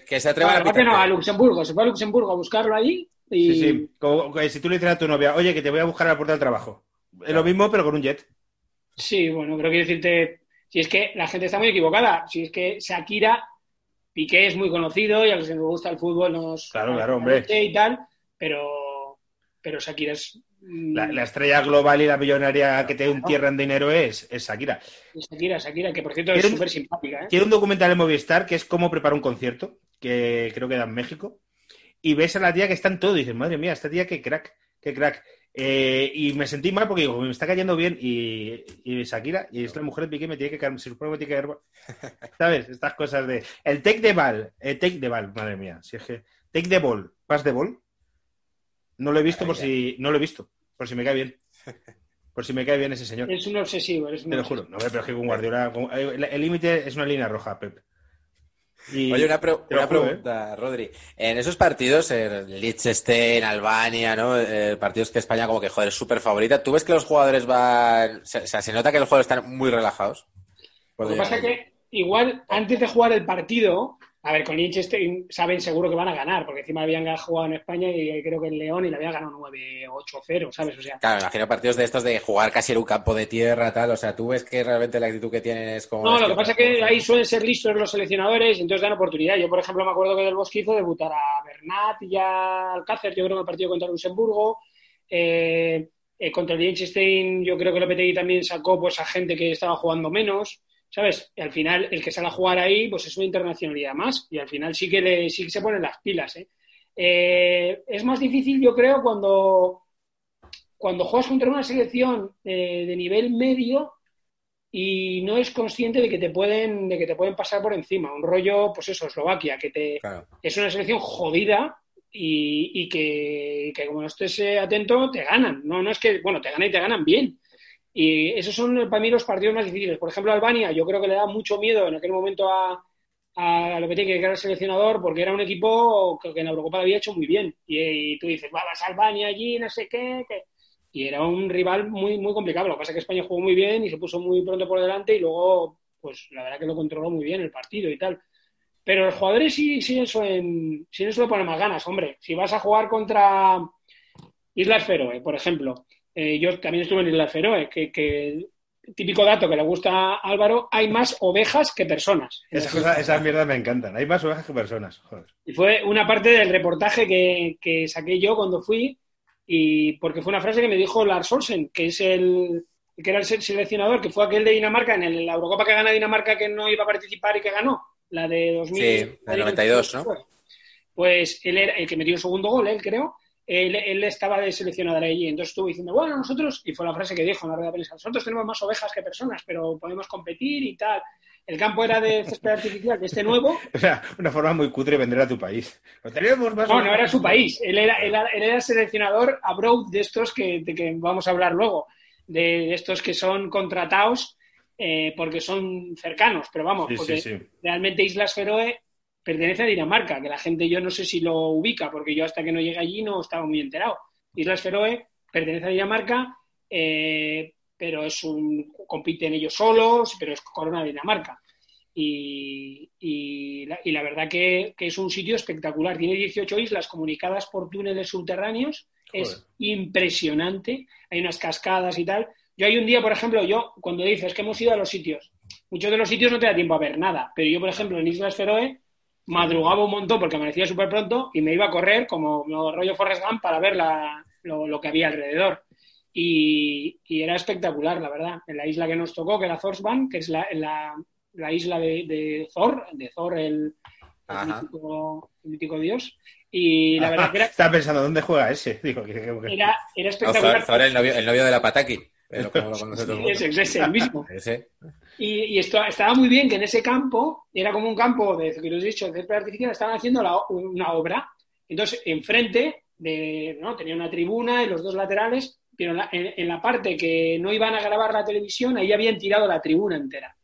Speaker 3: que se
Speaker 4: No,
Speaker 3: atrevan a
Speaker 4: Eslovaquia no, a. Luxemburgo, se fue a Luxemburgo a buscarlo allí, y
Speaker 2: Sí, sí. Como, como si tú le dices a tu novia, oye, que te voy a buscar a la puerta del trabajo. Es lo mismo, pero con un jet.
Speaker 4: Sí, bueno, pero quiero decirte, si es que la gente está muy equivocada, si es que Shakira, Piqué es muy conocido y a los que nos gusta el fútbol nos...
Speaker 2: Claro, claro, hombre.
Speaker 4: Y tal, pero, pero Shakira es... mm,
Speaker 2: La, la estrella global y la millonaria que te entierran dinero es, es Shakira.
Speaker 4: Shakira, Shakira, que por cierto es
Speaker 2: ¿Quieren-
Speaker 4: súper simpática, ¿eh?
Speaker 2: Tiene un documental en Movistar que es cómo preparar un concierto, que creo que da en México. Y ves a la tía que está en todo y dices, madre mía, esta tía qué crack, qué crack. Eh, y me sentí mal porque digo, me está cayendo bien y, y Shakira, y es la mujer de Piqué, me tiene que caer, se supone que me tiene que caer. ¿Sabes? Estas cosas de. El take de ball, el take de ball, madre mía. Si es que. Take de ball, pass de ball. No lo he visto por si. No lo he visto, por si me cae bien. Por si me cae bien ese señor.
Speaker 4: Es un obsesivo, es un
Speaker 2: Te lo
Speaker 4: obsesivo.
Speaker 2: juro. No, pero es que con Guardiola. con- el el límite es una línea roja, Pep. Y-
Speaker 3: Oye, una, pre-
Speaker 2: ¿eh?
Speaker 3: pregunta, Rodri. En esos partidos, en Liechtenstein, Albania, ¿no? Eh, partidos que España como que, joder, es súper favorita. ¿Tú ves que los jugadores van... O sea, se nota que los jugadores están muy relajados?
Speaker 4: Lo que pasa es que igual antes de jugar el partido, a ver, con Liechtenstein saben seguro que van a ganar, porque encima habían jugado en España y creo que en León y le había ganado 9-8-0, ¿sabes? O sea,
Speaker 3: Claro, imagino partidos de estos de jugar casi en un campo de tierra, tal. O sea, tú ves que realmente la actitud que tienen es como...
Speaker 4: No, lo que pasa es que ahí suelen ser listos los seleccionadores y entonces dan oportunidad. Yo, por ejemplo, me acuerdo que del Bosque hizo debutar a Bernat y a Alcácer, yo creo que el partido contra Luxemburgo. Eh, eh, contra el Liechtenstein, yo creo que Lopetegui también sacó pues, a gente que estaba jugando menos, ¿sabes? Y al final, el que sale a jugar ahí, pues es una internacionalidad más y al final sí que, le, sí que se ponen las pilas, ¿eh? Eh, es más difícil, yo creo, cuando, cuando juegas contra una selección eh, de nivel medio y no es consciente de que te pueden de que te pueden pasar por encima un rollo pues eso Eslovaquia que te
Speaker 3: Claro.
Speaker 4: es una selección jodida y, y que, que como no estés eh, atento te ganan no no es que bueno te ganan y te ganan bien y esos son para mí los partidos más difíciles. Por ejemplo Albania yo creo que le da mucho miedo en aquel momento a a Lopetegui que era el seleccionador porque era un equipo que, que en la Eurocopa lo había hecho muy bien. Y, y tú dices "Va, vas a Albania allí no sé qué, qué". y era un rival muy muy complicado. Lo que pasa es que España jugó muy bien y se puso muy pronto por delante y luego pues la verdad que lo controló muy bien el partido y tal. Pero los jugadores sí sí eso en sí eso le ponen más ganas hombre. Si vas a jugar contra Islas Feroe por ejemplo eh, yo también estuve en Islas Feroe, que, que típico dato que le gusta a Álvaro, hay más ovejas que personas.
Speaker 2: Esas, cosas- esas mierdas me encantan. Hay más ovejas que personas. Joder.
Speaker 4: Y fue una parte del reportaje que, que saqué yo cuando fui, y porque fue una frase que me dijo Lars Olsen, que es el que era el se- seleccionador, que fue aquel de Dinamarca, en el- la Eurocopa que gana Dinamarca, que no iba a participar y que ganó, la de 2000.
Speaker 3: Sí, del 92, ¿no?
Speaker 4: Pues él era el que metió el segundo gol, él creo. Él, él estaba de seleccionador allí, entonces estuvo diciendo, bueno, nosotros, y fue la frase que dijo en la rueda de prensa, nosotros tenemos más ovejas que personas, pero podemos competir y tal. El campo era de césped artificial, de este nuevo,
Speaker 2: O sea, una forma muy cutre de vender a tu país. Lo tenemos más
Speaker 4: No, era su país. Él era, él era, él era seleccionador abroad de estos que, de que vamos a hablar luego, de estos que son contratados eh, porque son cercanos, pero vamos,
Speaker 2: Sí,
Speaker 4: porque
Speaker 2: sí, sí.
Speaker 4: realmente Islas Feroe pertenece a Dinamarca, que la gente yo no sé si lo ubica, porque yo hasta que no llegué allí no estaba muy enterado. Islas Feroe pertenece a Dinamarca, eh, pero es un compiten ellos solos, pero es corona de Dinamarca. Y, y la, y la verdad que, que es un sitio espectacular. Tiene 18 islas comunicadas por túneles subterráneos. Es impresionante. Hay unas cascadas y tal. Yo hay un día, por ejemplo, yo, cuando dices que hemos ido a los sitios, muchos de los sitios no te da tiempo a ver nada, pero yo, por ejemplo, en Islas Feroe madrugaba un montón porque amanecía súper pronto y me iba a correr como, rollo Forrest Gump para ver la- lo, lo que había alrededor. Y, y era espectacular, la verdad. En la isla que nos tocó, que era Thorsban, que es la, la- la isla de, de Thor, de Thor, el, el
Speaker 3: Ajá.
Speaker 4: mítico, el mítico dios. Y la verdad que era,
Speaker 2: Estaba pensando, ¿dónde juega ese? Digo, que- que- que-
Speaker 4: era, era
Speaker 3: No,
Speaker 4: espectacular.
Speaker 3: Thor, Thor, el, novio, el novio de la Pataki. pero como lo conoce todo el mundo.
Speaker 4: Ese, ese, ese, el mismo.
Speaker 3: Ese.
Speaker 4: Y, y esto, estaba muy bien que en ese campo, era como un campo de, que os he dicho, de artificial, estaban haciendo la- una obra. Entonces, enfrente, de, ¿no? tenía una tribuna en los dos laterales, pero en la, en- en la parte que no iban a grabar la televisión, ahí habían tirado la tribuna entera.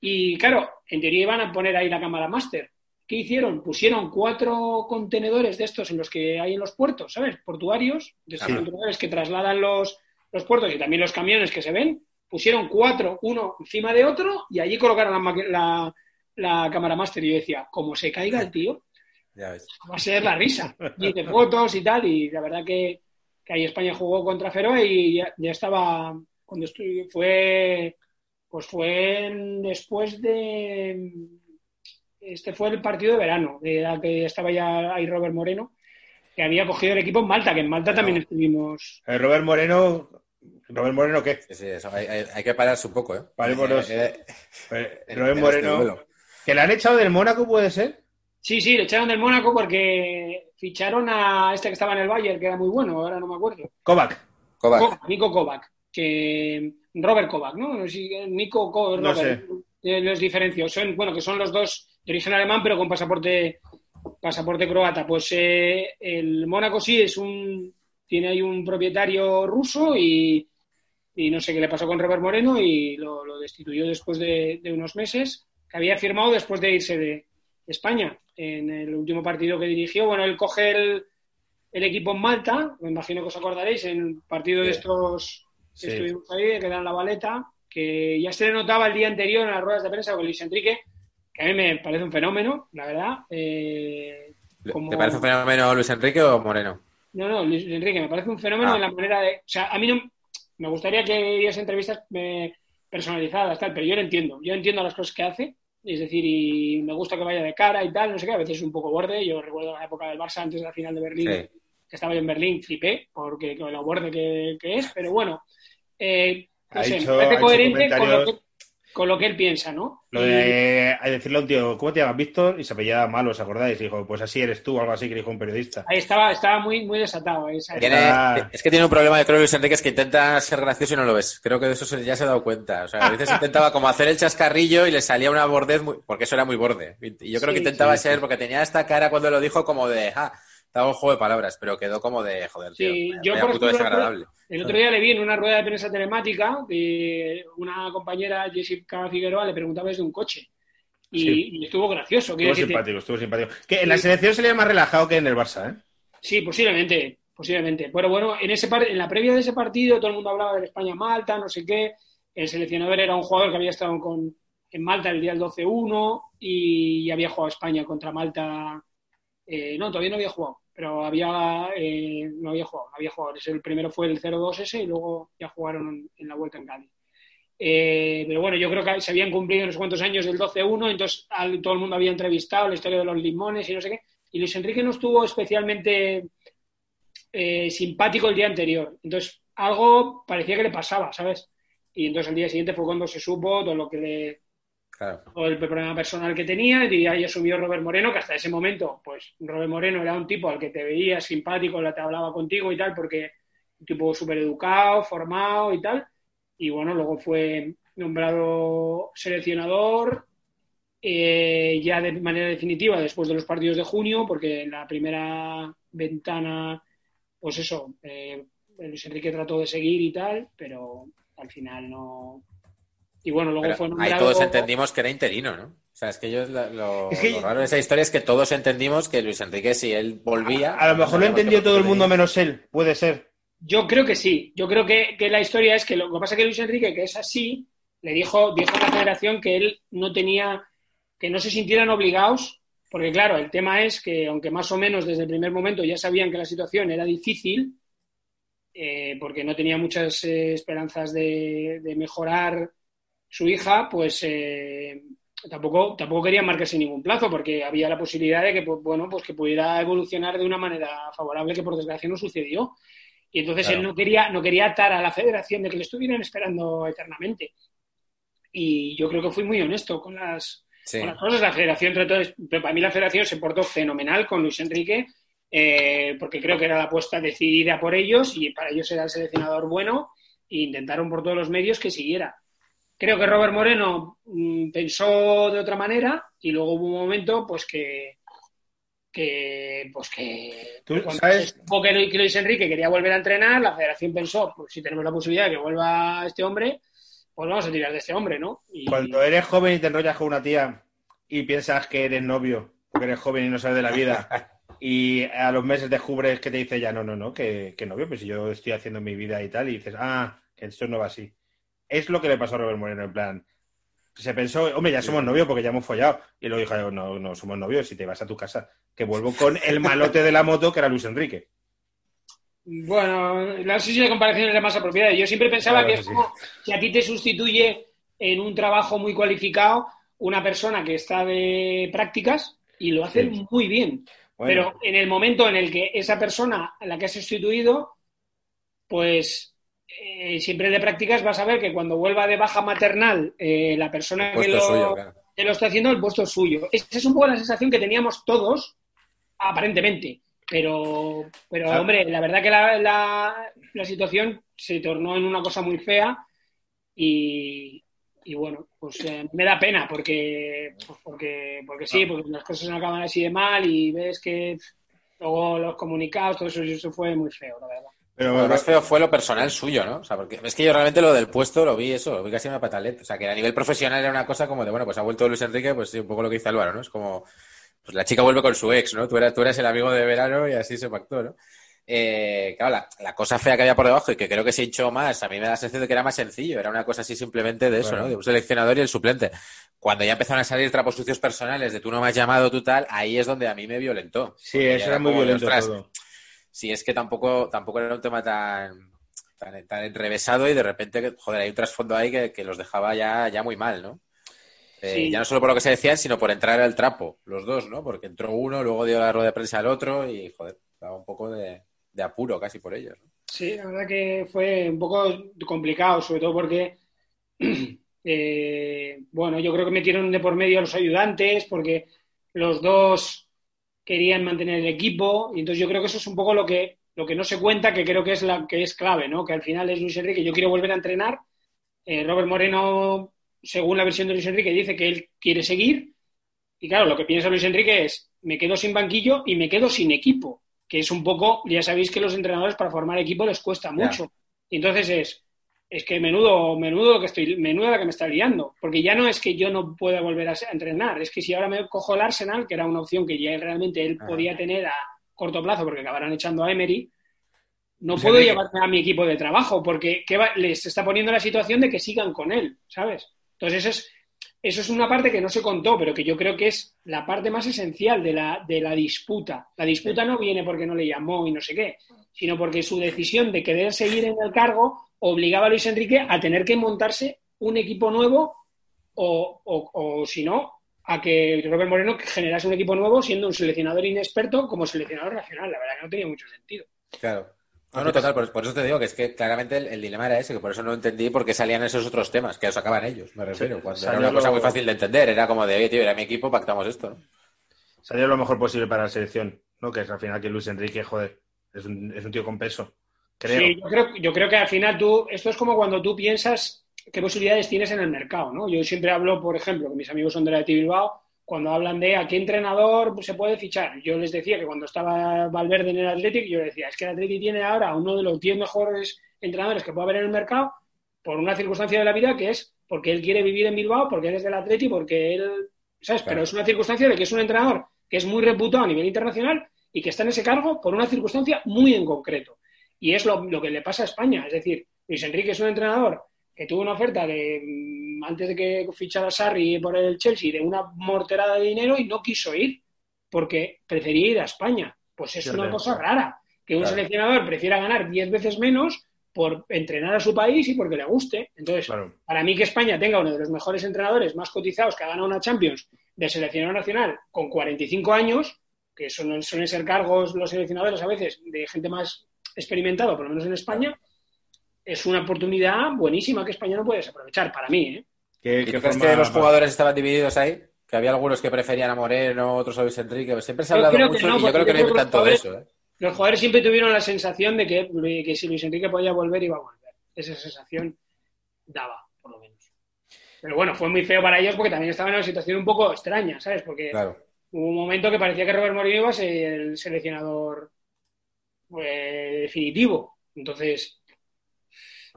Speaker 4: Y claro, en teoría iban a poner ahí la cámara máster. ¿Qué hicieron? Pusieron cuatro contenedores de estos en los que hay en los puertos, ¿sabes? Portuarios, de estos contenedores que trasladan los, los puertos y también los camiones que se ven. Pusieron cuatro, uno encima de otro, y allí colocaron la, maqui- la, la cámara máster. Y yo decía, como se caiga el tío,
Speaker 3: Ya ves.
Speaker 4: va a ser la risa. Y hice fotos y tal, y la verdad que, que ahí España jugó contra Feroe y ya, ya estaba, cuando estuve, fue, pues fue después de, este fue el partido de verano, de la que estaba ya ahí Robert Moreno, que había cogido el equipo en Malta, que en Malta también estuvimos.
Speaker 2: Eh, Robert Moreno. ¿Robert Moreno qué?
Speaker 3: Sí, sí, eso, hay, hay- hay que pararse un poco, ¿eh?
Speaker 2: Parémonos.
Speaker 3: Eh, eh,
Speaker 2: Eh,
Speaker 3: en-
Speaker 2: Robert
Speaker 3: este
Speaker 2: Moreno. ¿Que le han echado del Mónaco, puede ser?
Speaker 4: Sí, sí, le echaron del Mónaco porque ficharon a este que estaba en el Bayern, que era muy bueno, ahora no me acuerdo.
Speaker 2: Kovac.
Speaker 3: Kovac.
Speaker 4: Kovac, Nico Kovac, que Robert Kovac, ¿no? Sé Nico Kovac,
Speaker 2: No
Speaker 4: Robert, eh, los diferencio. Son, bueno, que son los dos de origen alemán, pero con pasaporte pasaporte croata. Pues eh, el Mónaco sí es un tiene ahí un propietario ruso y, y no sé qué le pasó con Robert Moreno y lo, lo destituyó después de, de unos meses, que había firmado después de irse de España en el último partido que dirigió. Bueno, él coge el, el equipo en Malta, me imagino que os acordaréis, en el partido de estos que
Speaker 2: Sí.
Speaker 4: estuvimos ahí, que dan la baleta, que ya se le notaba el día anterior en las ruedas de prensa con Luis Enrique, que a mí me parece un fenómeno, la verdad. Eh, como-
Speaker 3: ¿Te parece un fenómeno Luis Enrique o Moreno?
Speaker 4: No, no, Luis Enrique, me parece un fenómeno
Speaker 3: Ah.
Speaker 4: en la manera de... O sea, a mí no... Me gustaría que diese entrevistas eh, personalizadas, tal, pero yo lo entiendo. Yo entiendo las cosas que hace, es decir, y me gusta que vaya de cara y tal, no sé qué, a veces es un poco borde. Yo recuerdo la época del Barça antes de la final de Berlín,
Speaker 3: Sí.
Speaker 4: que estaba yo en Berlín, flipé, porque con lo borde que, que es, pero bueno, eh, no
Speaker 2: Ha
Speaker 4: sé,
Speaker 2: dicho-
Speaker 4: me
Speaker 2: ha
Speaker 4: parece coherente con lo, que, con lo que él piensa, ¿no?
Speaker 2: Lo de a decirle a un tío, ¿cómo te llamas Víctor? Y se apellida malo, ¿os acordáis? Y dijo, pues así eres tú, o algo así que dijo un periodista.
Speaker 4: Ahí estaba, estaba muy, muy desatado. esa-
Speaker 3: Tiene-
Speaker 2: Ah.
Speaker 3: es que tiene un problema, yo creo, Luis Enrique, es que intenta ser gracioso y no lo ves. Creo que de eso ya se ha dado cuenta. O sea, a veces intentaba como hacer el chascarrillo y le salía una bordez, muy- porque eso era muy borde. Y yo creo
Speaker 4: Sí,
Speaker 3: que intentaba
Speaker 2: sí,
Speaker 3: ser,
Speaker 2: sí.
Speaker 3: porque tenía esta cara cuando lo dijo como de, ah, estaba un juego de palabras, pero quedó como de, joder, tío,
Speaker 4: Sí, yo, por ejemplo,
Speaker 3: desagradable.
Speaker 4: El otro día le vi en una rueda de prensa telemática de una compañera, Jessica Figueroa, le preguntaba desde un coche. Y,
Speaker 2: Sí.
Speaker 4: y estuvo gracioso.
Speaker 2: Estuvo simpático, estuvo simpático. Que en la selección se le más relajado que en el Barça, ¿eh?
Speaker 4: Sí, posiblemente, posiblemente. Pero bueno, en ese par- en la previa de ese partido todo el mundo hablaba del España-Malta, no sé qué. El seleccionador era un jugador que había estado con, en Malta el día del 12-1 y había jugado España contra Malta. Eh, no, todavía no había jugado. pero había, eh, no había jugado, había jugadores. El primero fue el 0-2 ese y luego ya jugaron en la vuelta en Cádiz. Eh, pero bueno, yo creo que se habían cumplido unos cuantos años del 12-1, entonces todo el mundo había entrevistado la historia de los limones y no sé qué. Y Luis Enrique no estuvo especialmente eh, simpático el día anterior. Entonces, algo parecía que le pasaba, ¿sabes? Y entonces al día siguiente fue cuando se supo todo lo que le,
Speaker 3: Claro.
Speaker 4: todo el problema personal que tenía y ahí asumió Robert Moreno, que hasta ese momento, pues Robert Moreno era un tipo al que te veías simpático, te hablaba contigo y tal, porque un tipo súper educado, formado y tal. Y bueno, luego fue nombrado seleccionador eh, ya de manera definitiva después de los partidos de junio, porque en la primera ventana, pues eso, eh, Luis Enrique trató de seguir y tal, pero al final no. Y bueno, luego
Speaker 3: Pero
Speaker 4: fue
Speaker 3: ahí
Speaker 4: nombrado.
Speaker 3: todos entendimos que era interino, ¿no? O sea, es que yo lo, lo-
Speaker 2: Es que-
Speaker 3: lo raro de esa historia es que todos entendimos que Luis Enrique, si él volvía.
Speaker 2: A lo mejor lo entendió todo el mundo menos él, puede ser.
Speaker 4: Yo creo que sí. Yo creo que, que la historia es que lo que pasa es que Luis Enrique, que es así, le dijo, dijo a la federación que él no tenía, que no se sintieran obligados, porque claro, el tema es que aunque más o menos desde el primer momento ya sabían que la situación era difícil, eh, porque no tenía muchas eh, esperanzas de, de mejorar su hija, pues eh, tampoco, tampoco querían marcarse ningún plazo, porque había la posibilidad de que, pues, bueno, pues que pudiera evolucionar de una manera favorable, que por desgracia no sucedió. Y entonces
Speaker 3: Claro.
Speaker 4: él no quería, no quería atar a la federación de que le estuvieran esperando eternamente. Y yo creo que fui muy honesto con las,
Speaker 3: Sí.
Speaker 4: con las cosas. La federación trató de- para mí la federación se portó fenomenal con Luis Enrique, eh, porque creo que era la apuesta decidida por ellos y para ellos era el seleccionador bueno e intentaron por todos los medios que siguiera. Creo que Robert Moreno mm, pensó de otra manera y luego hubo un momento pues que que pues que
Speaker 2: Tú sabes-
Speaker 4: que Lu- que Luis Enrique quería volver a entrenar, la federación pensó, pues si tenemos la posibilidad de que vuelva este hombre, pues vamos a tirar de este hombre, ¿no? Y-
Speaker 2: Cuando eres joven y te enrollas con una tía y piensas que eres novio, porque eres joven y no sabes de la vida, y a los meses descubres que te dice ya, no, no, no, que, que novio, pues si yo estoy haciendo mi vida y tal, y dices, ah, que esto no va así. Es lo que le pasó a Robert Moreno, en plan, se pensó, hombre, ya somos novios porque ya hemos follado. Y luego dijo, no, no somos novios, si te vas a tu casa, que vuelvo con el malote de la moto que era Luis Enrique.
Speaker 4: Bueno, la no sé si la comparación es la más apropiada. Yo siempre pensaba
Speaker 2: Claro,
Speaker 4: que es
Speaker 2: sí.
Speaker 4: como si a ti te sustituye en un trabajo muy cualificado una persona que está de prácticas y lo hace
Speaker 2: Sí.
Speaker 4: muy bien.
Speaker 2: Bueno,
Speaker 4: Pero en el momento en el que esa persona a la que has sustituido, pues eh, siempre de prácticas vas a ver que cuando vuelva de baja maternal eh, la persona que lo,
Speaker 3: suyo, claro.
Speaker 4: que lo está haciendo, el puesto es suyo. Esa es un poco la sensación que teníamos todos, aparentemente. Pero, pero hombre, la verdad que la, la- la situación se tornó en una cosa muy fea y, y bueno, pues eh, me da pena porque, pues porque, porque sí, porque las cosas no acaban así de mal y ves que luego los comunicados, todo eso, eso fue muy feo, la verdad.
Speaker 2: Pero
Speaker 3: Lo más feo fue lo personal suyo, ¿no? O sea, porque es que yo realmente lo del puesto lo vi eso, lo vi casi una pataleta. O sea, que a nivel profesional era una cosa como de, bueno, pues ha vuelto Luis Enrique, pues sí, un poco lo que dice Álvaro, ¿no? Es como, pues la chica vuelve con su ex, ¿no? Tú eras, tú eras el amigo de verano y así se pactó, ¿no? Eh, claro, la, la cosa fea que había por debajo y que creo que se hinchó más, a mí me da la sensación de que era más sencillo, era una cosa así simplemente de eso,
Speaker 2: Claro.
Speaker 3: ¿no? De un seleccionador y el suplente. Cuando ya empezaron a salir trapos sucios personales de tú no me has llamado, tú tal, ahí es donde a mí me violentó.
Speaker 2: sí, eso
Speaker 3: ya
Speaker 2: era muy
Speaker 3: como
Speaker 2: violento
Speaker 3: ostras,
Speaker 2: todo.
Speaker 3: Si es que tampoco, tampoco era un tema tan, tan, tan enrevesado y de repente, joder, hay un trasfondo ahí que, que los dejaba ya, ya muy mal, ¿no? Eh,
Speaker 4: Sí.
Speaker 3: Ya no solo por lo que se decían, sino por entrar al trapo, los dos, ¿no? Porque entró uno, luego dio la rueda de prensa al otro y, joder, daba un poco de, de apuro casi por ellos. ¿no?
Speaker 4: Sí, la verdad que fue un poco complicado, sobre todo porque, eh, bueno, yo creo que metieron de por medio a los ayudantes porque los dos querían mantener el equipo y entonces yo creo que eso es un poco lo que, lo que no se cuenta, que creo que es, la, que es clave, ¿no? Que al final es Luis Enrique, yo quiero volver a entrenar. Eh, Robert Moreno, según la versión de Luis Enrique, dice que él quiere seguir y claro, lo que piensa Luis Enrique es, me quedo sin banquillo y me quedo sin equipo que es un poco, ya sabéis que los entrenadores para formar equipo les cuesta mucho. Y entonces es, es que menudo, menudo lo que estoy, menudo la que me está liando. Porque ya no es que yo no pueda volver a, entrenar, es que si ahora me cojo el Arsenal, que era una opción que ya realmente él
Speaker 3: Ah.
Speaker 4: podía tener a corto plazo, porque acabarán echando a Emery, no
Speaker 2: Pues
Speaker 4: puedo
Speaker 2: Enrique-
Speaker 4: llevarme a mi equipo de trabajo, porque ¿qué va- les está poniendo la situación de que sigan con él, ¿sabes? Entonces eso es, eso es una parte que no se contó, pero que yo creo que es la parte más esencial de la, de la disputa. La disputa no viene porque no le llamó y no sé qué, sino porque su decisión de querer seguir en el cargo obligaba a Luis Enrique a tener que montarse un equipo nuevo o, o- o, si no, a que Robert Moreno generase un equipo nuevo siendo un seleccionador inexperto como seleccionador nacional. La verdad que no tenía mucho sentido.
Speaker 3: Claro. No, no, total, por, por eso te digo que es que claramente el, el dilema era ese, que por eso no entendí por qué salían esos otros temas, que los sacaban ellos, me refiero.
Speaker 2: Sí,
Speaker 3: cuando era una cosa
Speaker 2: lo-
Speaker 3: muy fácil de entender, era como de, oye, tío, era mi equipo, pactamos esto. ¿no?
Speaker 2: Salió lo mejor posible para la selección, ¿no? Que es al final que Luis Enrique, joder, es un, es un tío con peso. Creo.
Speaker 4: Sí, yo creo, yo creo que al final tú, esto es como cuando tú piensas qué posibilidades tienes en el mercado, ¿no? Yo siempre hablo, por ejemplo, que mis amigos son de la de Bilbao, cuando hablan de a qué entrenador se puede fichar. Yo les decía que cuando estaba Valverde en el Athletic, yo decía, es que el Athletic tiene ahora uno de los 10 mejores entrenadores que puede haber en el mercado por una circunstancia de la vida que es porque él quiere vivir en Bilbao, porque él es del Athletic, porque él, ¿sabes?
Speaker 3: Claro.
Speaker 4: Pero es una circunstancia de que es un entrenador que es muy reputado a nivel internacional y que está en ese cargo por una circunstancia muy en concreto. Y es lo, lo que le pasa a España. Es decir, Luis Enrique es un entrenador que tuvo una oferta de mm, antes de que fichara Sarri por el Chelsea de una morterada de dinero y no quiso ir porque prefería ir a España. Pues es una cosa rara que un
Speaker 3: Claro.
Speaker 4: seleccionador prefiera ganar 10 veces menos por entrenar a su país y porque le guste. Entonces,
Speaker 2: Claro.
Speaker 4: para mí que España tenga uno de los mejores entrenadores más cotizados que ha ganado una Champions del seleccionador nacional con 45 años, que son, suelen ser cargos los seleccionadores a veces de gente más experimentada, por lo menos en España, es una oportunidad buenísima que España no puede desaprovechar, para mí. ¿eh?
Speaker 2: ¿Qué-
Speaker 3: ¿Y
Speaker 2: qué
Speaker 3: crees que los jugadores estaban divididos ahí? Que había algunos que preferían a Moreno, otros a Luis Enrique. Siempre se ha hablado mucho
Speaker 4: no,
Speaker 3: y yo creo que no hay tanto de eso. ¿eh?
Speaker 4: Los jugadores siempre tuvieron la sensación de que, que si Luis Enrique podía volver, iba a volver. Esa sensación daba, por lo menos. Pero bueno, fue muy feo para ellos porque también estaban en una situación un poco extraña, ¿sabes? Porque
Speaker 3: Claro.
Speaker 4: hubo un momento que parecía que Robert Moreno iba a ser el seleccionador eh, definitivo. Entonces,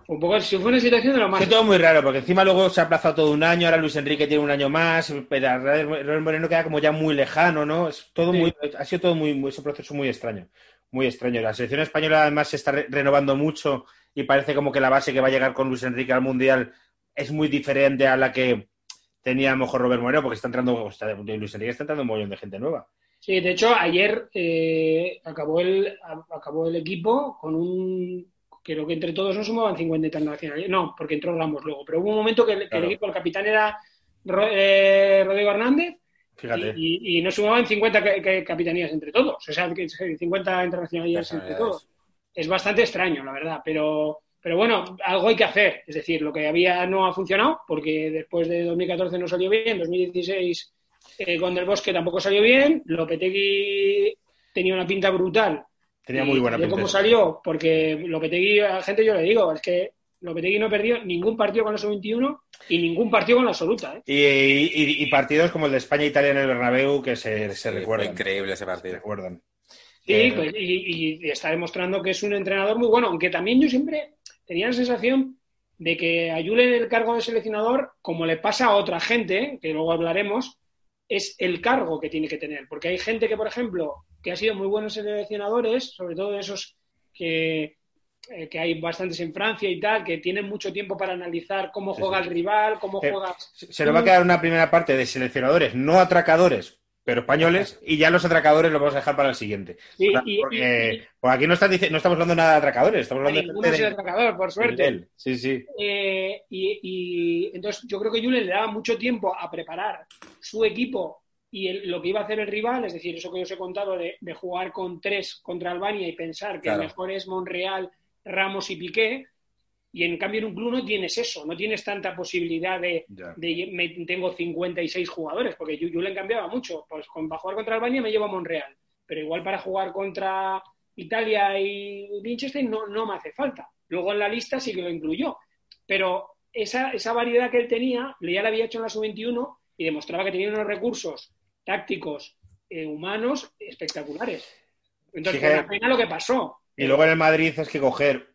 Speaker 4: un poco, sí fue una situación de lo más...
Speaker 2: Es todo muy raro, porque encima luego se ha aplazado todo un año, ahora Luis Enrique tiene un año más, pero Robert Moreno queda como ya muy lejano, ¿no? Es todo
Speaker 4: Sí.
Speaker 2: muy, ha sido todo muy, muy, ese proceso muy extraño, muy extraño. La selección española además se está re- renovando mucho y parece como que la base que va a llegar con Luis Enrique al Mundial es muy diferente a la que tenía a lo mejor Robert Moreno, porque está entrando, está- Luis Enrique está entrando un montón de gente nueva.
Speaker 4: Sí, de hecho, ayer eh, acabó, el, acabó el equipo con un. Creo que entre todos no sumaban 50 internacionales. No, porque entró Ramos luego. Pero hubo un momento que, el- que
Speaker 2: Claro.
Speaker 4: el equipo, el capitán era eh, Rodrigo Hernández
Speaker 2: Fíjate.
Speaker 4: y, y- y no sumaban 50 ca- ca- capitanías entre todos. O sea, que 50 internacionalidades entre todos. Es bastante extraño, la verdad. Pero, pero bueno, algo hay que hacer. Es decir, lo que había no ha funcionado porque después de 2014 no salió bien, 2016 eh, con Del Bosque tampoco salió bien, Lopetegui tenía una pinta brutal.
Speaker 2: Tenía
Speaker 4: Y
Speaker 2: muy buena pinta.
Speaker 4: ¿Cómo salió? Porque Lopetegui, a la gente yo le digo, es que Lopetegui no perdió ningún partido con la sub-21 y ningún partido con la absoluta. ¿eh?
Speaker 2: Y, y- y partidos como el de España e Italia en el Bernabéu que se, se
Speaker 3: Sí, fue
Speaker 2: recuerdan.
Speaker 3: increíble ese
Speaker 2: Se
Speaker 3: partido.
Speaker 2: recuerdan.
Speaker 4: Sí,
Speaker 2: Eh,
Speaker 4: pues, y, y está demostrando que es un entrenador muy bueno, aunque también yo siempre tenía la sensación de que a Julen el cargo de seleccionador, como le pasa a otra gente, que luego hablaremos, es el cargo que tiene que tener. Porque hay gente que, por ejemplo, que ha sido muy buenos seleccionadores, sobre todo de esos que, eh, que hay bastantes en Francia y tal, que tienen mucho tiempo para analizar cómo juega
Speaker 2: sí.
Speaker 4: el rival, cómo
Speaker 2: Eh,
Speaker 4: juega...
Speaker 2: Se nos va a quedar una primera parte de seleccionadores no atracadores, pero españoles, y ya los atracadores los vamos a dejar para el siguiente.
Speaker 4: Sí,
Speaker 2: Claro,
Speaker 4: y-
Speaker 2: porque
Speaker 4: y-
Speaker 2: por aquí no, dice- no estamos hablando nada de atracadores, estamos hablando de de-
Speaker 4: atracador, por suerte.
Speaker 2: Sí, sí.
Speaker 4: Eh, y, entonces yo creo que Julen le daba mucho tiempo a preparar su equipo y el- lo que iba a hacer el rival, es decir, eso que os he contado de, de jugar con tres contra Albania y pensar que
Speaker 3: Claro.
Speaker 4: el mejor es Monreal, Ramos y Piqué, y en cambio en un club no tienes eso, no tienes tanta posibilidad de, me- tengo 56 jugadores, porque Ju- Julen cambiaba mucho, pues con, para jugar contra Albania me llevo a Monreal, pero igual para jugar contra Italia y Liechtenstein no, no me hace falta. Luego en la lista sí que lo incluyó, pero esa, esa variedad que él tenía, ya la había hecho en la sub-21 y demostraba que tenía unos recursos tácticos, eh, humanos, espectaculares. Entonces,
Speaker 2: Sí,
Speaker 4: fue una pena lo que pasó.
Speaker 2: Y luego en el Madrid es que coger.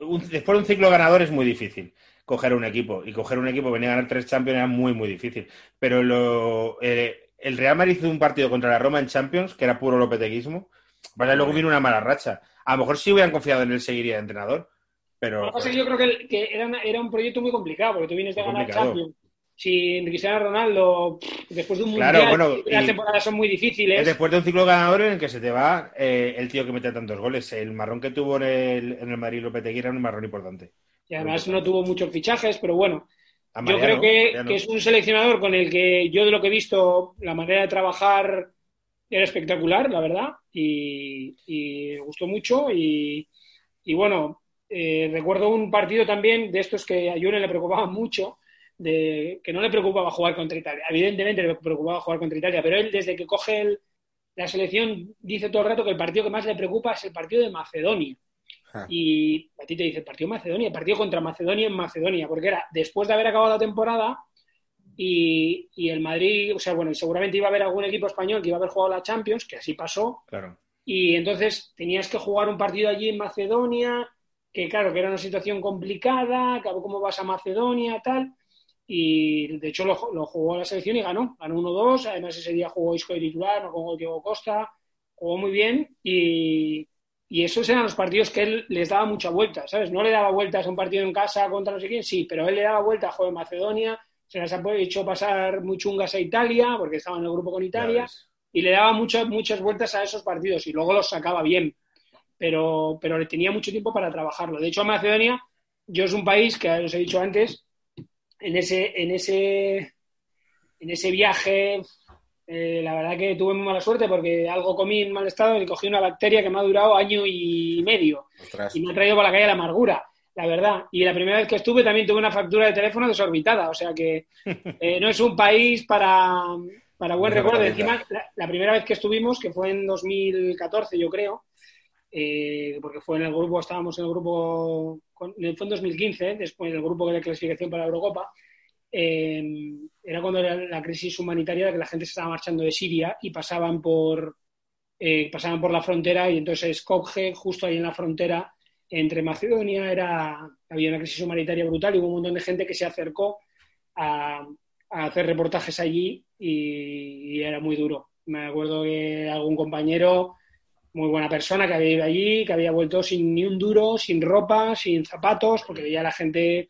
Speaker 2: Un- después de un ciclo ganador es muy difícil coger un equipo. Y coger un equipo, venir a ganar tres Champions era muy, muy difícil. Pero lo, eh, el Real Madrid hizo un partido contra la Roma en Champions, que era puro lopeteguismo. Vale, luego vino una mala racha. A lo mejor si hubieran confiado en él, seguiría de entrenador.
Speaker 4: Lo
Speaker 2: Pero.
Speaker 4: que pasa es que yo creo que, era, una- era un proyecto muy complicado, porque tú vienes de ganar. Champions sin Cristiano Ronaldo, después de un
Speaker 2: Claro,
Speaker 4: mundial,
Speaker 2: bueno,
Speaker 4: las temporadas son muy
Speaker 2: Es
Speaker 4: difíciles.
Speaker 2: después de un ciclo ganador en el que se te va eh, el tío que mete tantos goles. El marrón que tuvo en el, en el Madrid Lopetegui era un marrón importante.
Speaker 4: Y además no tuvo muchos fichajes, pero bueno, yo creo que, es un seleccionador con el que yo de lo que he visto, la manera de trabajar era espectacular, la verdad, y, y me gustó mucho. Y, y bueno, eh, recuerdo un partido también de estos que a Julen le preocupaba mucho, de que no le preocupaba jugar contra Italia. Evidentemente le preocupaba jugar contra Italia, pero él desde que coge el- la selección dice todo el rato que el partido que más le preocupa es el partido de Macedonia.
Speaker 3: Ah.
Speaker 4: Y a ti te dice, partido de Macedonia, el partido contra Macedonia en Macedonia, porque era después de haber acabado la temporada y, y el Madrid, o sea, bueno, y seguramente iba a haber algún equipo español que iba a haber jugado la Champions, que así pasó,
Speaker 2: Claro.
Speaker 4: y entonces tenías que jugar un partido allí en Macedonia, que claro, que era una situación complicada, que cómo vas a Macedonia, tal. Y de hecho lo, lo jugó la selección y ganó, ganó 1-2. Además, ese día jugó Isco de titular, no jugó Diego Costa, jugó muy bien. Y, y esos eran los partidos que él les daba mucha vuelta, ¿sabes? No le daba vueltas a un partido en casa contra no sé quién, sí, pero él le daba vuelta a juego en Macedonia, se las ha hecho pasar muy chungas a Italia, porque estaba en el grupo con Italia y le daba muchas, muchas vueltas a esos partidos y luego los sacaba bien. Pero, pero le tenía mucho tiempo para trabajarlo. De hecho, Macedonia, yo es un país que os he dicho antes, en ese, en ese, en ese viaje, eh, la verdad que tuve muy mala suerte porque algo comí en mal estado y cogí una bacteria que me ha durado año y medio
Speaker 3: Ostras.
Speaker 4: y me ha traído por la calle la amargura, la verdad. Y la primera vez que estuve también tuve una factura de teléfono desorbitada, o sea que eh, no es un país para, para buen recuerdo. Encima, la, la primera vez que estuvimos, que fue en 2014, yo creo, eh, porque fue en el grupo, estábamos en el grupo, con- fue en 2015, después del grupo de clasificación para la Eurocopa, eh, era cuando era la crisis humanitaria de que la gente se estaba marchando de Siria y pasaban por, eh, pasaban por la frontera y entonces Skopje, justo ahí en la frontera entre Macedonia, era, había una crisis humanitaria brutal y hubo un montón de gente que se acercó a, a hacer reportajes allí y, y era muy duro. Me acuerdo que algún compañero, muy buena persona, que había ido allí, que había vuelto sin ni un duro, sin ropa, sin zapatos, porque veía a la gente